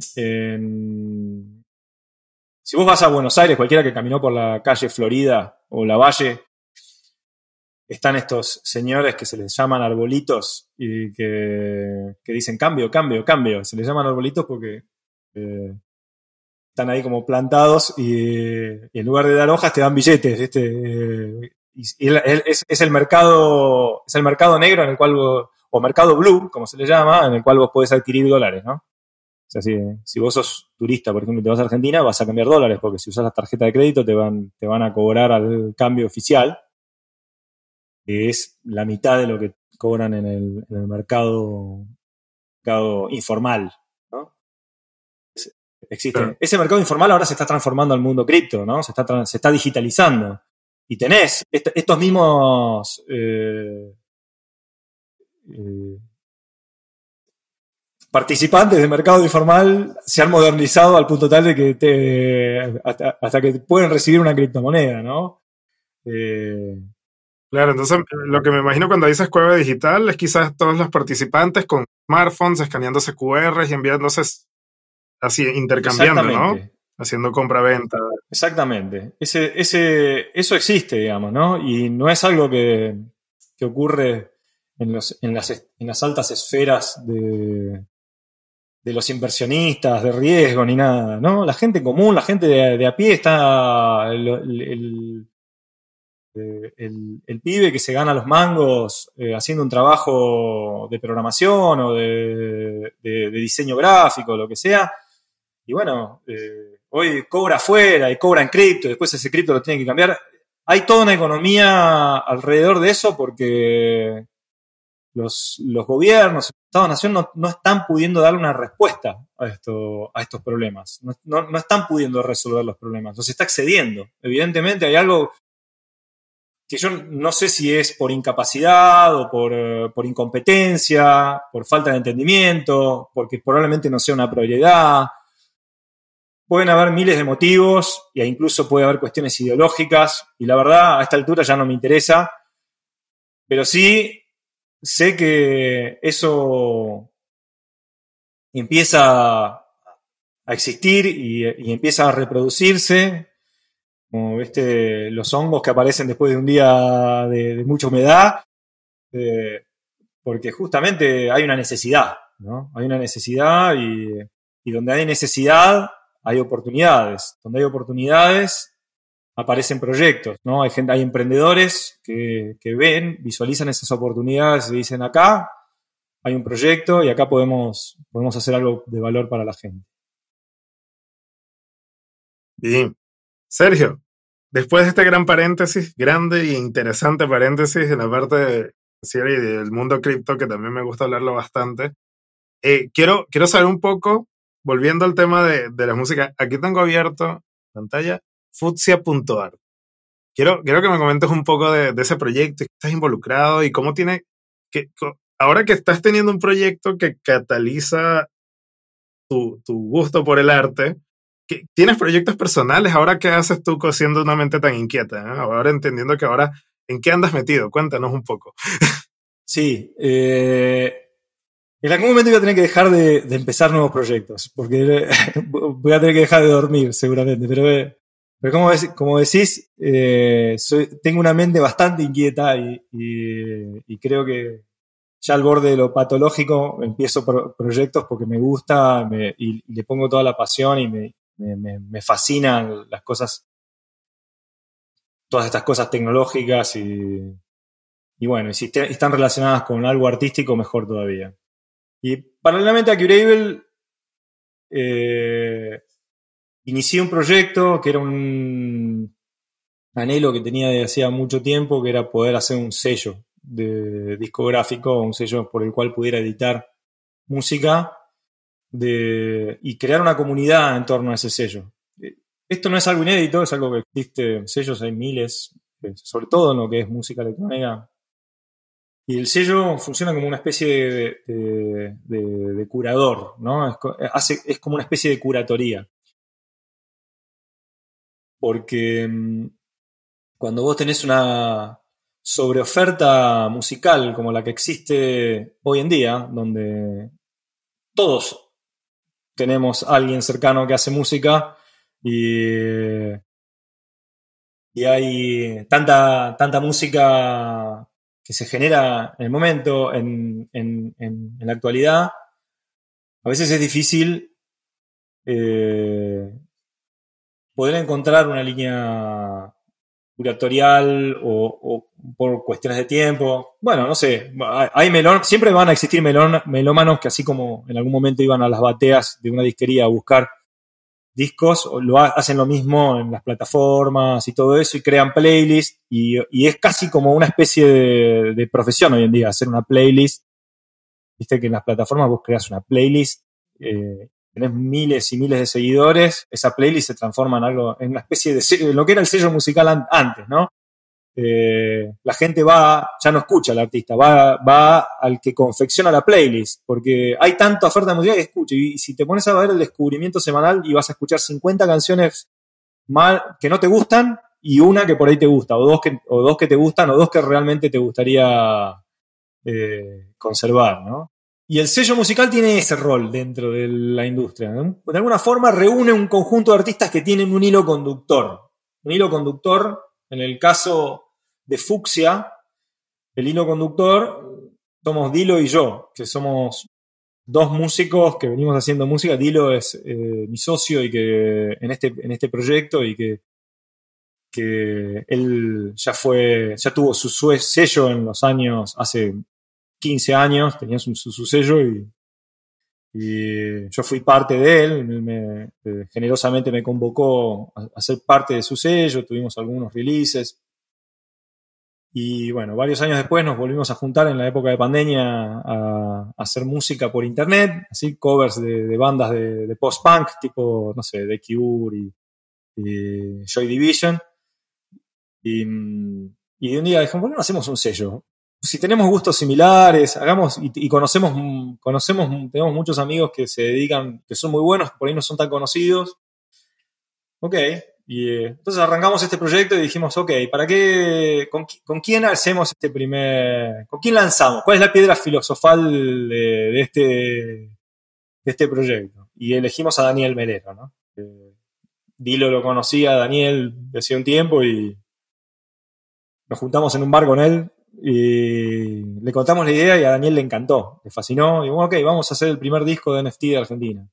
si vos vas a Buenos Aires, cualquiera que caminó por la calle Florida o la Valle, están estos señores que se les llaman arbolitos y que, dicen cambio, cambio, cambio. Se les llaman arbolitos porque eh, están ahí como plantados y, en lugar de dar hojas te dan billetes. ¿viste? Y, es, el mercado, es el mercado negro en el cual, o mercado blue, como se le llama, en el cual vos podés adquirir dólares, ¿no? O sea, si, vos sos turista, por ejemplo, te vas a Argentina, vas a cambiar dólares, porque si usas la tarjeta de crédito te van, te van a cobrar al cambio oficial, que es la mitad de lo que cobran en el, mercado, mercado informal. ¿no? Existe. Ese mercado informal ahora se está transformando al mundo cripto, ¿no? Se está, se está digitalizando. Y tenés estos mismos eh, eh, participantes del mercado informal se han modernizado al punto tal de que te, hasta, que pueden recibir una criptomoneda, ¿no? Eh, claro, entonces lo que me imagino cuando dices cueva digital es quizás todos los participantes con smartphones escaneándose QRs y enviándose así, intercambiando, ¿no? Haciendo compra-venta. Exactamente. Ese, ese, eso existe, digamos, ¿no? Y no es algo que, que ocurre en, los, en, las, en las altas esferas de, de los inversionistas, de riesgo, ni nada, ¿no? La gente común, la gente de, a pie está el, el, pibe que se gana los mangos eh, haciendo un trabajo de programación o de, diseño gráfico, lo que sea. Y bueno, eh, hoy cobra afuera y cobra en cripto, después ese cripto lo tiene que cambiar. Hay toda una economía alrededor de eso porque los, gobiernos, los Estados-nación no, están pudiendo dar una respuesta a, esto, a estos problemas. No, están pudiendo resolver los problemas. Los está excediendo. Evidentemente hay algo que yo no sé si es por incapacidad o por, por incompetencia, por falta de entendimiento, porque probablemente no sea una prioridad. Pueden haber miles de motivos e incluso puede haber cuestiones ideológicas y la verdad a esta altura ya no me interesa, pero sí sé que eso empieza a existir y, empieza a reproducirse, como ¿viste? los hongos que aparecen después de un día de, mucha humedad, eh, porque justamente hay una necesidad, ¿no? Hay una necesidad y donde hay necesidad hay oportunidades. Donde hay oportunidades aparecen proyectos, ¿no? Hay gente, hay emprendedores que, ven, visualizan esas oportunidades y dicen acá hay un proyecto y acá podemos, podemos hacer algo de valor para la gente. Bien. Sergio, después de este gran paréntesis, grande e interesante paréntesis en la parte de, del mundo cripto, que también me gusta hablarlo bastante, eh, quiero, quiero saber un poco, volviendo al tema de, de la música, aquí tengo abierto pantalla futsia.art. Quiero, quiero que me comentes un poco de, ese proyecto, que estás involucrado y cómo tiene, que, ahora que estás teniendo un proyecto que cataliza tu, gusto por el arte, ¿tienes proyectos personales? Ahora, ¿qué haces tú siendo una mente tan inquieta? Eh? Ahora entendiendo que ahora, ¿en qué andas metido? Cuéntanos un poco. Sí, eh, en algún momento voy a tener que dejar de, empezar nuevos proyectos, porque (laughs) voy a tener que dejar de dormir seguramente, pero eh, pero como, como decís, eh, tengo una mente bastante inquieta y, creo que ya al borde de lo patológico empiezo proyectos porque me gusta y, le pongo toda la pasión y me, me, fascinan las cosas, todas estas cosas tecnológicas y, y bueno, si están relacionadas con algo artístico, mejor todavía. Y paralelamente a Curable, eh, inicié un proyecto que era un anhelo que tenía de hacía mucho tiempo, que era poder hacer un sello discográfico, un sello por el cual pudiera editar música y crear una comunidad en torno a ese sello. Esto no es algo inédito, es algo que existe, sellos hay miles, eh, sobre todo en lo que es música electrónica. Y el sello funciona como una especie de, curador, ¿no? es como una especie de curatoría porque mm, cuando vos tenés una sobreoferta musical como la que existe hoy en día, donde todos tenemos a alguien cercano que hace música y, y hay tanta, tanta música que se genera en el momento, en, la actualidad, a veces es difícil eh, poder encontrar una línea curatorial o, por cuestiones de tiempo. Bueno, no sé, hay melón, siempre van a existir melón, melómanos que así como en algún momento iban a las bateas de una disquería a buscar discos, lo hacen lo mismo en las plataformas y todo eso y crean playlists y, es casi como una especie de, profesión hoy en día, hacer una playlist. Viste que en las plataformas vos creas una playlist eh, tenés miles y miles de seguidores, esa playlist se transforma en algo, en una especie de lo que era el sello musical antes, ¿no? Eh, la gente va, ya no escucha al artista, va, va al que confecciona la playlist, porque hay tanta oferta musical que escucha. Y, si te pones a ver el descubrimiento semanal y vas a escuchar 50 canciones mal, que no te gustan y una que por ahí te gusta, o dos que, o dos que te gustan, o dos que realmente te gustaría eh, conservar, ¿no? y el sello musical tiene ese rol dentro de la industria. De alguna forma reúne un conjunto de artistas que tienen un hilo conductor. Un hilo conductor, en el caso de Fucsia, el hilo conductor somos Dilo y yo, que somos dos músicos que venimos haciendo música. Dilo es eh, mi socio y que en este, en este proyecto y que, que él ya fue, ya tuvo su sello en los años, hace 15 años, tenía su, sello y, yo fui parte de él, eh, generosamente me convocó a, ser parte de su sello, tuvimos algunos releases. Y bueno, varios años después nos volvimos a juntar en la época de pandemia a, hacer música por internet, así covers de, bandas de, post-punk, tipo, no sé, The Cure y, Joy Division. Y, y, de un día dijimos, ¿por qué no hacemos un sello? si tenemos gustos similares, hagamos y, conocemos, conocemos, tenemos muchos amigos que se dedican, que son muy buenos, por ahí no son tan conocidos. Ok, eh, entonces arrancamos este proyecto y dijimos, ok, ¿para qué, con, quién hacemos este primer, con quién lanzamos? ¿Cuál es la piedra filosofal de, este, de este proyecto? Y elegimos a Daniel Melero, ¿no? Dilo lo conocía, Daniel, hacía un tiempo y nos juntamos en un bar con él y le contamos la idea y a Daniel le encantó, le fascinó. Y bueno, ok, vamos a hacer el primer disco de NFT de Argentina.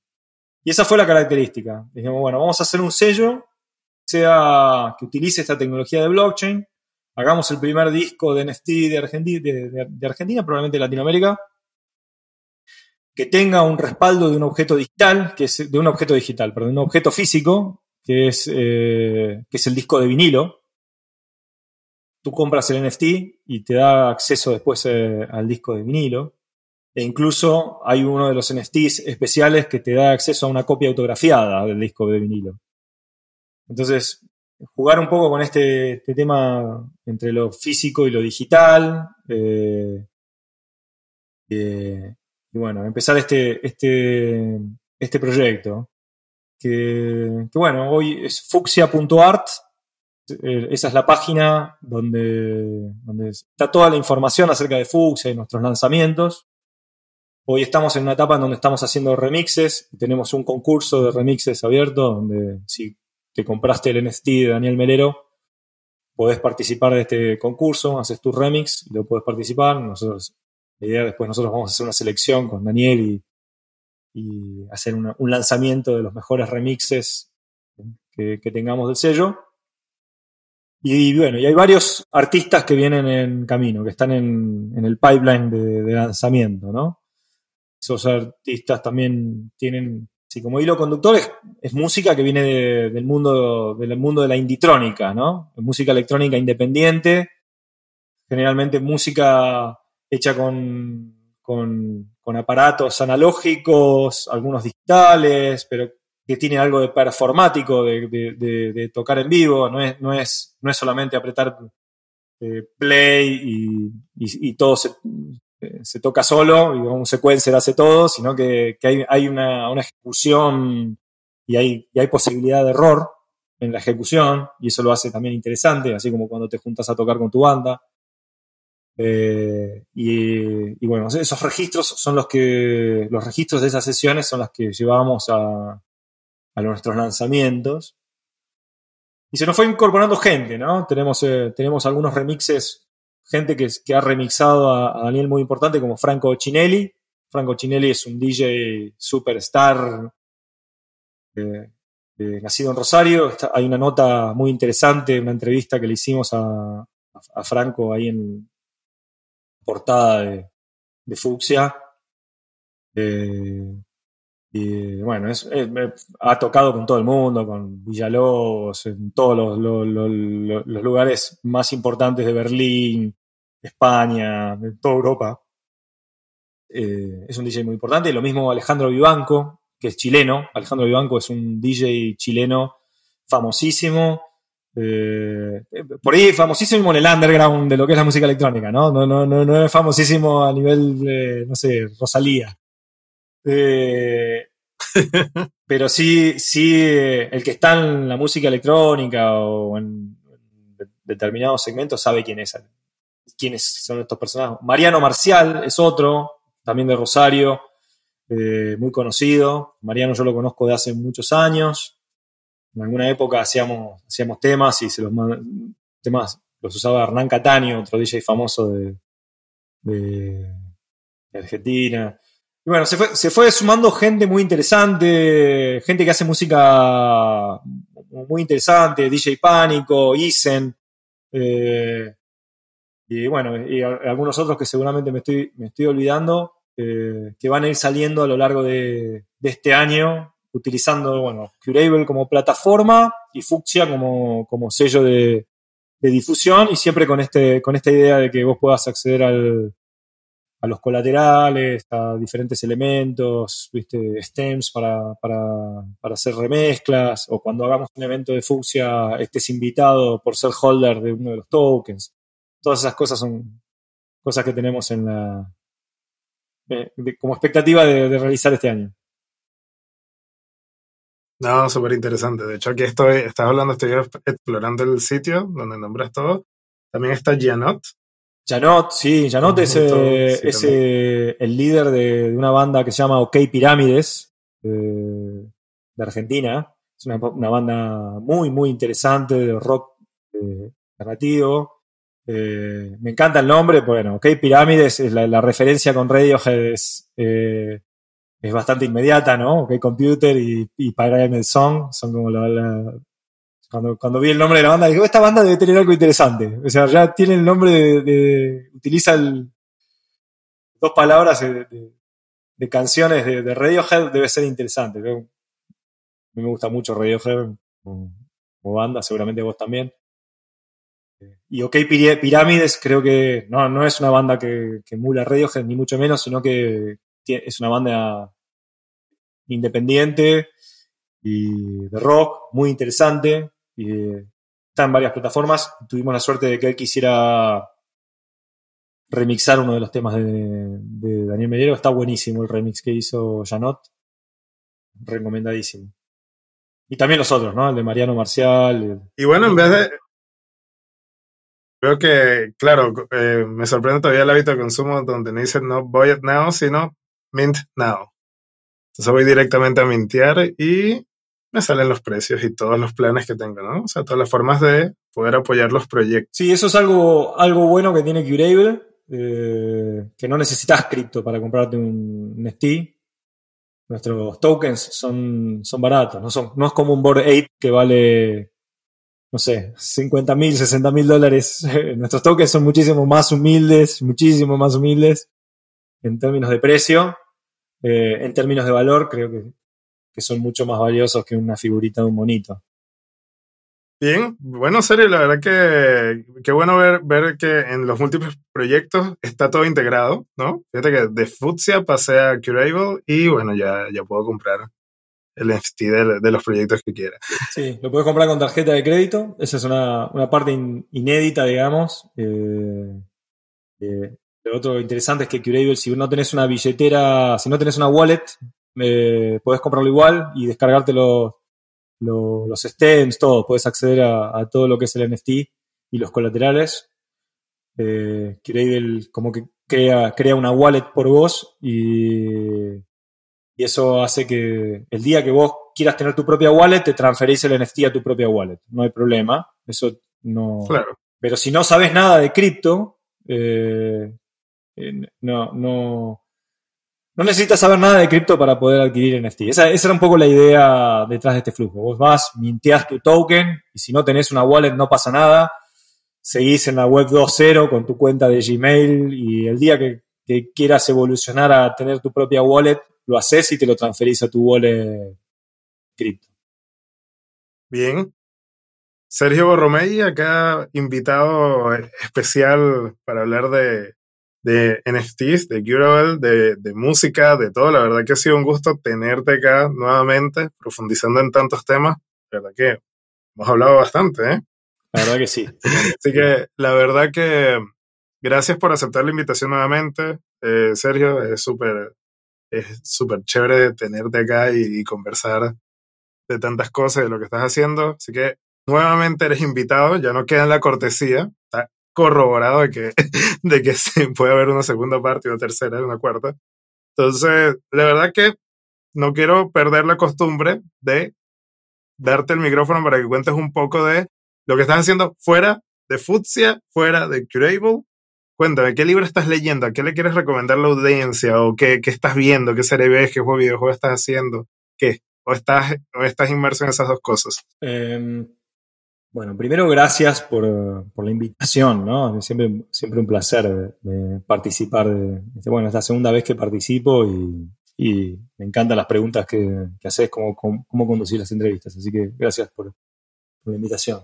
Y esa fue la característica. Dijimos, bueno, vamos a hacer un sello sea que utilice esta tecnología de blockchain. Hagamos el primer disco de NFT de, Argentina, probablemente de Latinoamérica, que tenga un respaldo de un objeto digital, que es de un objeto digital, perdón, un objeto físico, que es, eh, que es el disco de vinilo, tú compras el NFT y te da acceso después eh, al disco de vinilo. E incluso hay uno de los NFTs especiales que te da acceso a una copia autografiada del disco de vinilo. Entonces, jugar un poco con este, este tema entre lo físico y lo digital. Eh, eh, y bueno, empezar este, este, este proyecto. Que, bueno, hoy es fucsia.art eh, esa es la página donde, donde está toda la información acerca de Fuchsia y nuestros lanzamientos. Hoy estamos en una etapa en donde estamos haciendo remixes. Tenemos un concurso de remixes abierto donde si te compraste el NFT de Daniel Melero, podés participar de este concurso, haces tu remix lo puedes participar. Nosotros, la idea después nosotros vamos a hacer una selección con Daniel y, hacer un lanzamiento de los mejores remixes que tengamos del sello. Y, bueno, y hay varios artistas que vienen en camino, que están en, el pipeline de, lanzamiento, ¿no? Esos artistas también tienen, sí, como hilo conductor, es, música que viene del, mundo, del mundo de la inditrónica, ¿no? música electrónica independiente, generalmente música hecha con, con aparatos analógicos, algunos digitales, pero que tiene algo de performático, de, tocar en vivo, no es, no es, no es solamente apretar eh, play y, todo eh, se, toca solo, y un sequencer hace todo, sino que, hay, una, ejecución y hay, posibilidad de error en la ejecución, y eso lo hace también interesante, así como cuando te juntas a tocar con tu banda. Eh, y, bueno, esos registros son los que, los registros de esas sesiones son las que llevamos a, a nuestros lanzamientos. Y se nos fue incorporando gente, ¿no? Tenemos, eh, tenemos algunos remixes, gente que, ha remixado a, Daniel muy importante, como Franco Cinelli. Franco Cinelli es un DJ superstar eh, eh, nacido en Rosario. hay una nota muy interesante, una entrevista que le hicimos a, Franco ahí en portada de, de Fucsia. Y bueno, ha tocado con todo el mundo, con Villalobos, en todos los, lugares más importantes de Berlín, España, de toda Europa. Eh, es un DJ muy importante. Lo mismo Alejandro Vivanco, que es chileno. Alejandro Vivanco es un DJ chileno famosísimo. Eh, por ahí famosísimo en el underground de lo que es la música electrónica, ¿no? No, no, no, no es famosísimo a nivel, no sé, Rosalía. Eh, pero sí, sí, el que está en la música electrónica o en determinados segmentos sabe quién es, quiénes son estos personajes. Mariano Marcial es otro, también de Rosario, eh, muy conocido. Mariano yo lo conozco de hace muchos años. En alguna época hacíamos, hacíamos temas y se los temas los usaba Hernán Cataño, otro DJ famoso de, de, Argentina. Y bueno, se fue, se fue, sumando gente muy interesante, gente que hace música muy interesante, DJ Pánico, Isen, eh, y bueno, y algunos otros que seguramente me estoy, me estoy olvidando, eh, que van a ir saliendo a lo largo de, este año, utilizando, bueno, Curable como plataforma y Fuxia como, como sello de, de difusión y siempre con, este, con esta idea de que vos puedas acceder al, a los colaterales, a diferentes elementos, ¿viste? stems para, para, para, hacer remezclas, o cuando hagamos un evento de Fuxia estés invitado por ser holder de uno de los tokens. Todas esas cosas son cosas que tenemos en la, eh, como expectativa de, de realizar este año. No, súper interesante. De hecho, aquí estoy, estás hablando, estoy explorando el sitio donde nombras todo. También está Janot. Janot, sí, Janot es, eh, el líder de, una banda que se llama OK Pirámides, de Argentina. Es una, banda muy, muy interesante de rock eh, narrativo. Eh, me encanta el nombre, bueno, OK Pirámides es la, referencia con Radiohead es es bastante inmediata, ¿no? OK Computer y, y Pyramid Song son como la, cuando, vi el nombre de la banda, digo, esta banda debe tener algo interesante. O sea, ya tiene el nombre de, utiliza dos palabras de, canciones de, Radiohead, debe ser interesante. A mí me gusta mucho Radiohead como, banda, seguramente vos también. Y OK Pirámides creo que no, no es una banda que, que emula Radiohead, ni mucho menos, sino que es una banda independiente y de rock, muy interesante. Y está en varias plataformas. Tuvimos la suerte de que él quisiera remixar uno de los temas de, Daniel Melero. Está buenísimo el remix que hizo Janot. Recomendadísimo. Y también los otros, ¿no? El de Mariano Marcial. Y bueno, en vez de. Creo que, claro, eh, me sorprende todavía el hábito de consumo donde no dicen no buy it now, sino mint now. Entonces voy directamente a mintear y me salen los precios y todos los planes que tengo, ¿no? O sea, todas las formas de poder apoyar los proyectos. Sí, eso es algo, algo bueno que tiene Curable, eh, que no necesitas cripto para comprarte un NFT. Nuestros tokens son, son baratos, no, son, no es como un Board 8 que vale, no sé, 50 mil, 60 mil dólares. (laughs) Nuestros tokens son muchísimo más humildes, muchísimo más humildes en términos de precio eh, en términos de valor, creo que, son mucho más valiosos que una figurita de un monito. Bien, bueno, serio, la verdad que qué bueno ver, ver que en los múltiples proyectos está todo integrado, ¿no? Fíjate que de Futsia pasé a Curable y bueno, ya, ya puedo comprar el NFT de, los proyectos que quiera. Sí, lo puedes comprar con tarjeta de crédito, esa es una, parte inédita, digamos. Eh, eh, lo otro interesante es que Curable, si no tenés una billetera, si no tenés una wallet, eh, podés comprarlo igual y descargarte los, los, stems, todo. Puedes acceder a, todo lo que es el NFT y los colaterales. Eh, como que crea, crea una wallet por vos y, y eso hace que el día que vos quieras tener tu propia wallet, te transferís el NFT a tu propia wallet. No hay problema. Eso no. Claro. Pero si no sabes nada de cripto, eh, no, no, no necesitas saber nada de cripto para poder adquirir NFT. Esa, era un poco la idea detrás de este flujo. Vos vas, minteas tu token y si no tenés una wallet no pasa nada. Seguís en la web 2.0 con tu cuenta de Gmail y el día que, quieras evolucionar a tener tu propia wallet, lo haces y te lo transferís a tu wallet cripto. Bien. Sergio Borromei, acá invitado especial para hablar de de NFTs, de Curable, de, de, música, de todo. La verdad que ha sido un gusto tenerte acá nuevamente, profundizando en tantos temas. La verdad que hemos hablado bastante, ¿eh? La verdad que sí. Así que la verdad que gracias por aceptar la invitación nuevamente, eh, Sergio. Es súper es súper chévere tenerte acá y, conversar de tantas cosas, de lo que estás haciendo. Así que nuevamente eres invitado, ya no queda en la cortesía. Está corroborado de que, (laughs) de que se puede haber una segunda parte, una tercera, una cuarta. Entonces, de verdad que no quiero perder la costumbre de darte el micrófono para que cuentes un poco de lo que estás haciendo fuera de Futsia, fuera de Curable. Cuéntame, ¿qué libro estás leyendo? ¿Qué le quieres recomendar a la audiencia? ¿O qué, qué estás viendo? ¿Qué serie ves? ¿Qué juego videojuego estás haciendo? ¿Qué? ¿O estás, o estás inmerso en esas dos cosas? Eh, bueno, primero gracias por, por, la invitación, ¿no? Siempre, siempre un placer participar. De, bueno, es la segunda vez que participo y, me encantan las preguntas que, que haces, cómo, cómo, conducir las entrevistas. Así que gracias por, por la invitación.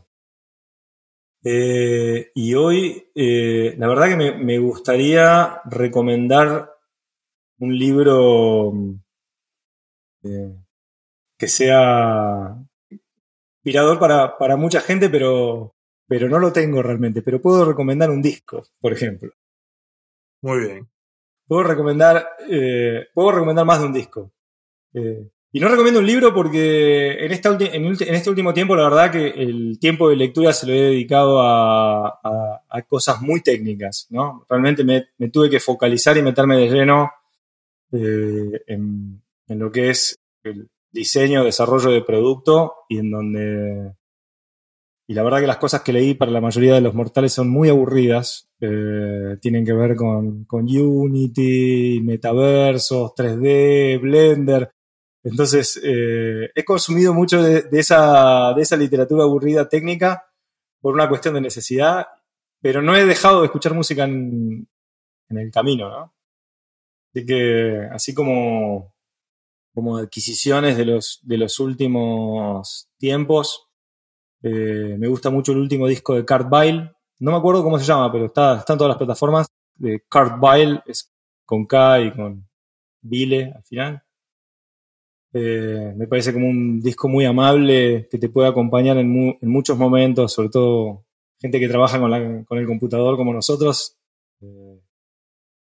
Eh, y hoy, eh, la verdad que me, me, gustaría recomendar un libro eh, que sea inspirador para, para, mucha gente, pero, pero no lo tengo realmente. Pero puedo recomendar un disco, por ejemplo. Muy bien. Puedo recomendar, eh, puedo recomendar más de un disco. Eh, y no recomiendo un libro porque en, esta en, en, este último tiempo, la verdad que el tiempo de lectura se lo he dedicado a, a, a cosas muy técnicas, ¿no? Realmente me, me, tuve que focalizar y meterme de lleno eh, en, en, lo que es el diseño, desarrollo de producto y en donde... Y la verdad que las cosas que leí para la mayoría de los mortales son muy aburridas. Eh, tienen que ver con, con Unity, metaversos, 3D, Blender entonces, eh, he consumido mucho de, esa, de esa literatura aburrida técnica por una cuestión de necesidad, pero no he dejado de escuchar música en, en el camino, ¿no? Así que, así como, como adquisiciones de los, de los últimos tiempos, eh, me gusta mucho el último disco de Kurt Vile. No me acuerdo cómo se llama, pero está, está en todas las plataformas. De Kurt Vile, es con K y con Vile al final. Eh, me parece como un disco muy amable que te puede acompañar en, mu en muchos momentos, sobre todo gente que trabaja con, la, con el computador como nosotros. Eh,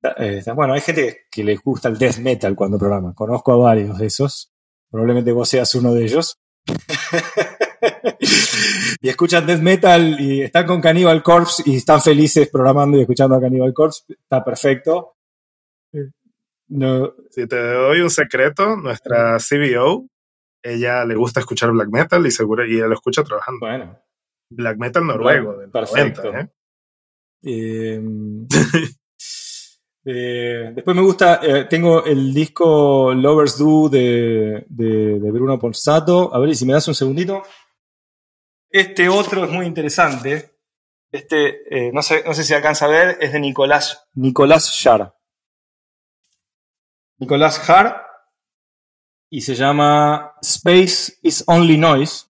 eh, bueno, hay gente que les gusta el death metal cuando programa. Conozco a varios de esos. Probablemente vos seas uno de ellos. (laughs) y escuchan death metal y están con Cannibal Corpse y están felices programando y escuchando a Cannibal Corpse. Está perfecto. No. Si te doy un secreto, nuestra CBO, ella le gusta escuchar black metal y seguro y ella lo escucha trabajando. Bueno. Black metal noruego bueno, perfecto. 90, ¿eh? Eh, (laughs) eh, después me gusta, eh, tengo el disco Lovers Do de, de, de, Bruno Ponsato. A ver, si me das un segundito. Este otro es muy interesante. Este, eh, no, sé, no sé si alcanza a ver, es de Nicolás, Nicolás Shar. Nicolás Hart y se llama Space is Only Noise.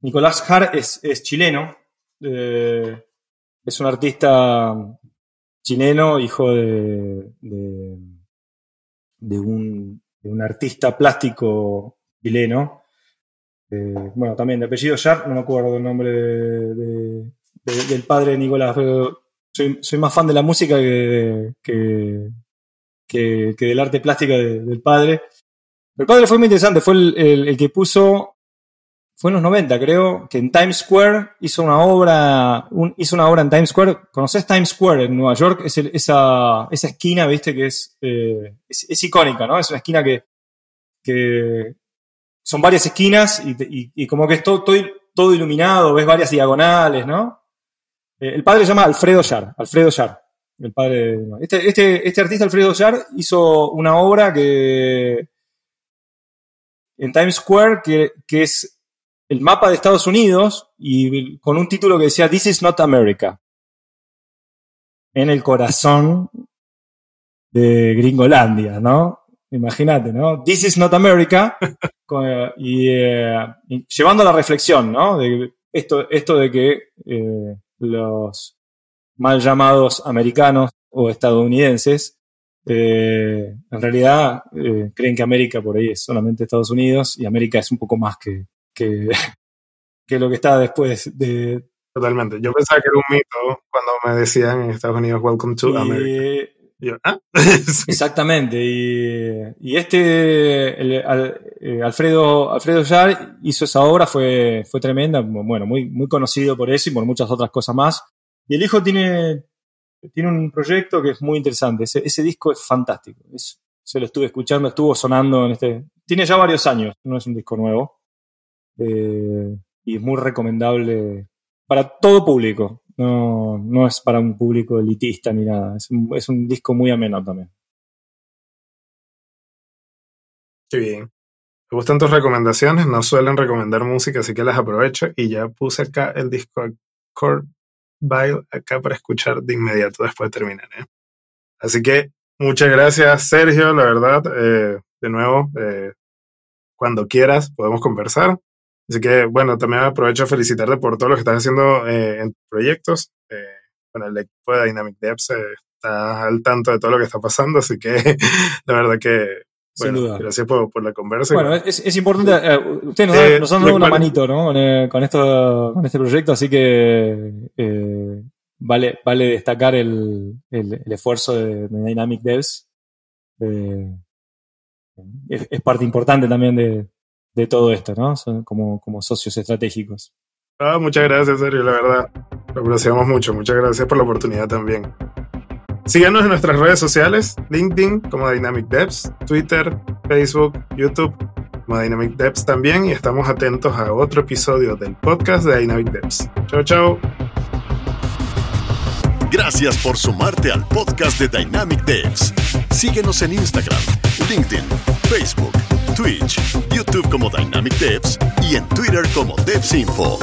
Nicolás Hart es, es chileno, es un artista chileno, hijo de, de, un, de un, artista plástico chileno. Eh, bueno, también de apellido Sharp, no me acuerdo el nombre de, del padre de Nicolás, pero soy, más fan de la música que, del arte plástico de, del padre. El padre fue muy interesante, fue el, que puso, fue en los 90 creo, que en Times Square hizo una obra, hizo una obra en Times Square. ¿Conoces Times Square en Nueva York? Es esa, esa esquina, viste, que es, eh, es, es, icónica, ¿no? Es una esquina que, que son varias esquinas y, y, como que es todo, todo, todo, iluminado, ves varias diagonales, ¿no? Eh, el padre se llama Alfredo Yar, Alfredo Yar el padre. Este, este, este artista, Alfredo Yar, hizo una obra que. en Times Square, que, que es el mapa de Estados Unidos y con un título que decía This is not America. En el corazón de Gringolandia, ¿no? Imagínate, ¿no? This is not America. (laughs) y, eh, y, llevando a la reflexión, ¿no? De esto, esto de que eh, los mal llamados americanos o estadounidenses, eh, en realidad creen que América por ahí es solamente Estados Unidos y América es un poco más que, que, que lo que está después de... Totalmente. Yo pensaba que era un mito cuando me decían en Estados Unidos, Welcome to y, America. Yo, ¿ah? (laughs) Exactamente. Y, y este, el, eh, Alfredo, Alfredo Yar hizo esa obra, fue, fue tremenda, bueno, muy, muy conocido por eso y por muchas otras cosas más. Y el hijo tiene, tiene un proyecto que es muy interesante. Ese, ese disco es fantástico. Es se lo estuve escuchando, estuvo sonando en este... Tiene ya varios años, no es un disco nuevo. Eh, y es muy recomendable para todo público. No, no es para un público elitista ni nada. Es un, es un disco muy ameno también. Qué bien. Me gustan tus recomendaciones, no suelen recomendar música, así que las aprovecho y ya puse acá el disco Core Bile acá para escuchar de inmediato después de terminar. ¿eh? Así que muchas gracias, Sergio, la verdad. Eh, de nuevo, cuando quieras podemos conversar. Así que, bueno, también aprovecho a felicitarte por todo lo que estás haciendo eh, en tus proyectos. con el equipo de Dynamic Devs está al tanto de todo lo que está pasando, así que (laughs) la verdad que bueno, gracias por, por, la conversa. Bueno, es, es importante. Eh, ustedes nos, han dado una manito ¿no? con, con, esto, con este proyecto, así que eh, vale, vale destacar el, el, el esfuerzo de, de, Dynamic Devs. Eh, es, es, parte importante también de, de todo esto, ¿no? Como, como socios estratégicos. Ah, muchas gracias, Sergio, la verdad. Lo apreciamos mucho. Muchas gracias por la oportunidad también. Síganos en nuestras redes sociales, LinkedIn como Dynamic Devs, Twitter, Facebook, YouTube como Dynamic Devs también y estamos atentos a otro episodio del podcast de Dynamic Devs. Chao, chao. Gracias por sumarte al podcast de Dynamic Devs. Síguenos en Instagram, LinkedIn, Facebook, Twitch, YouTube como Dynamic Devs y en Twitter como DevsInfo.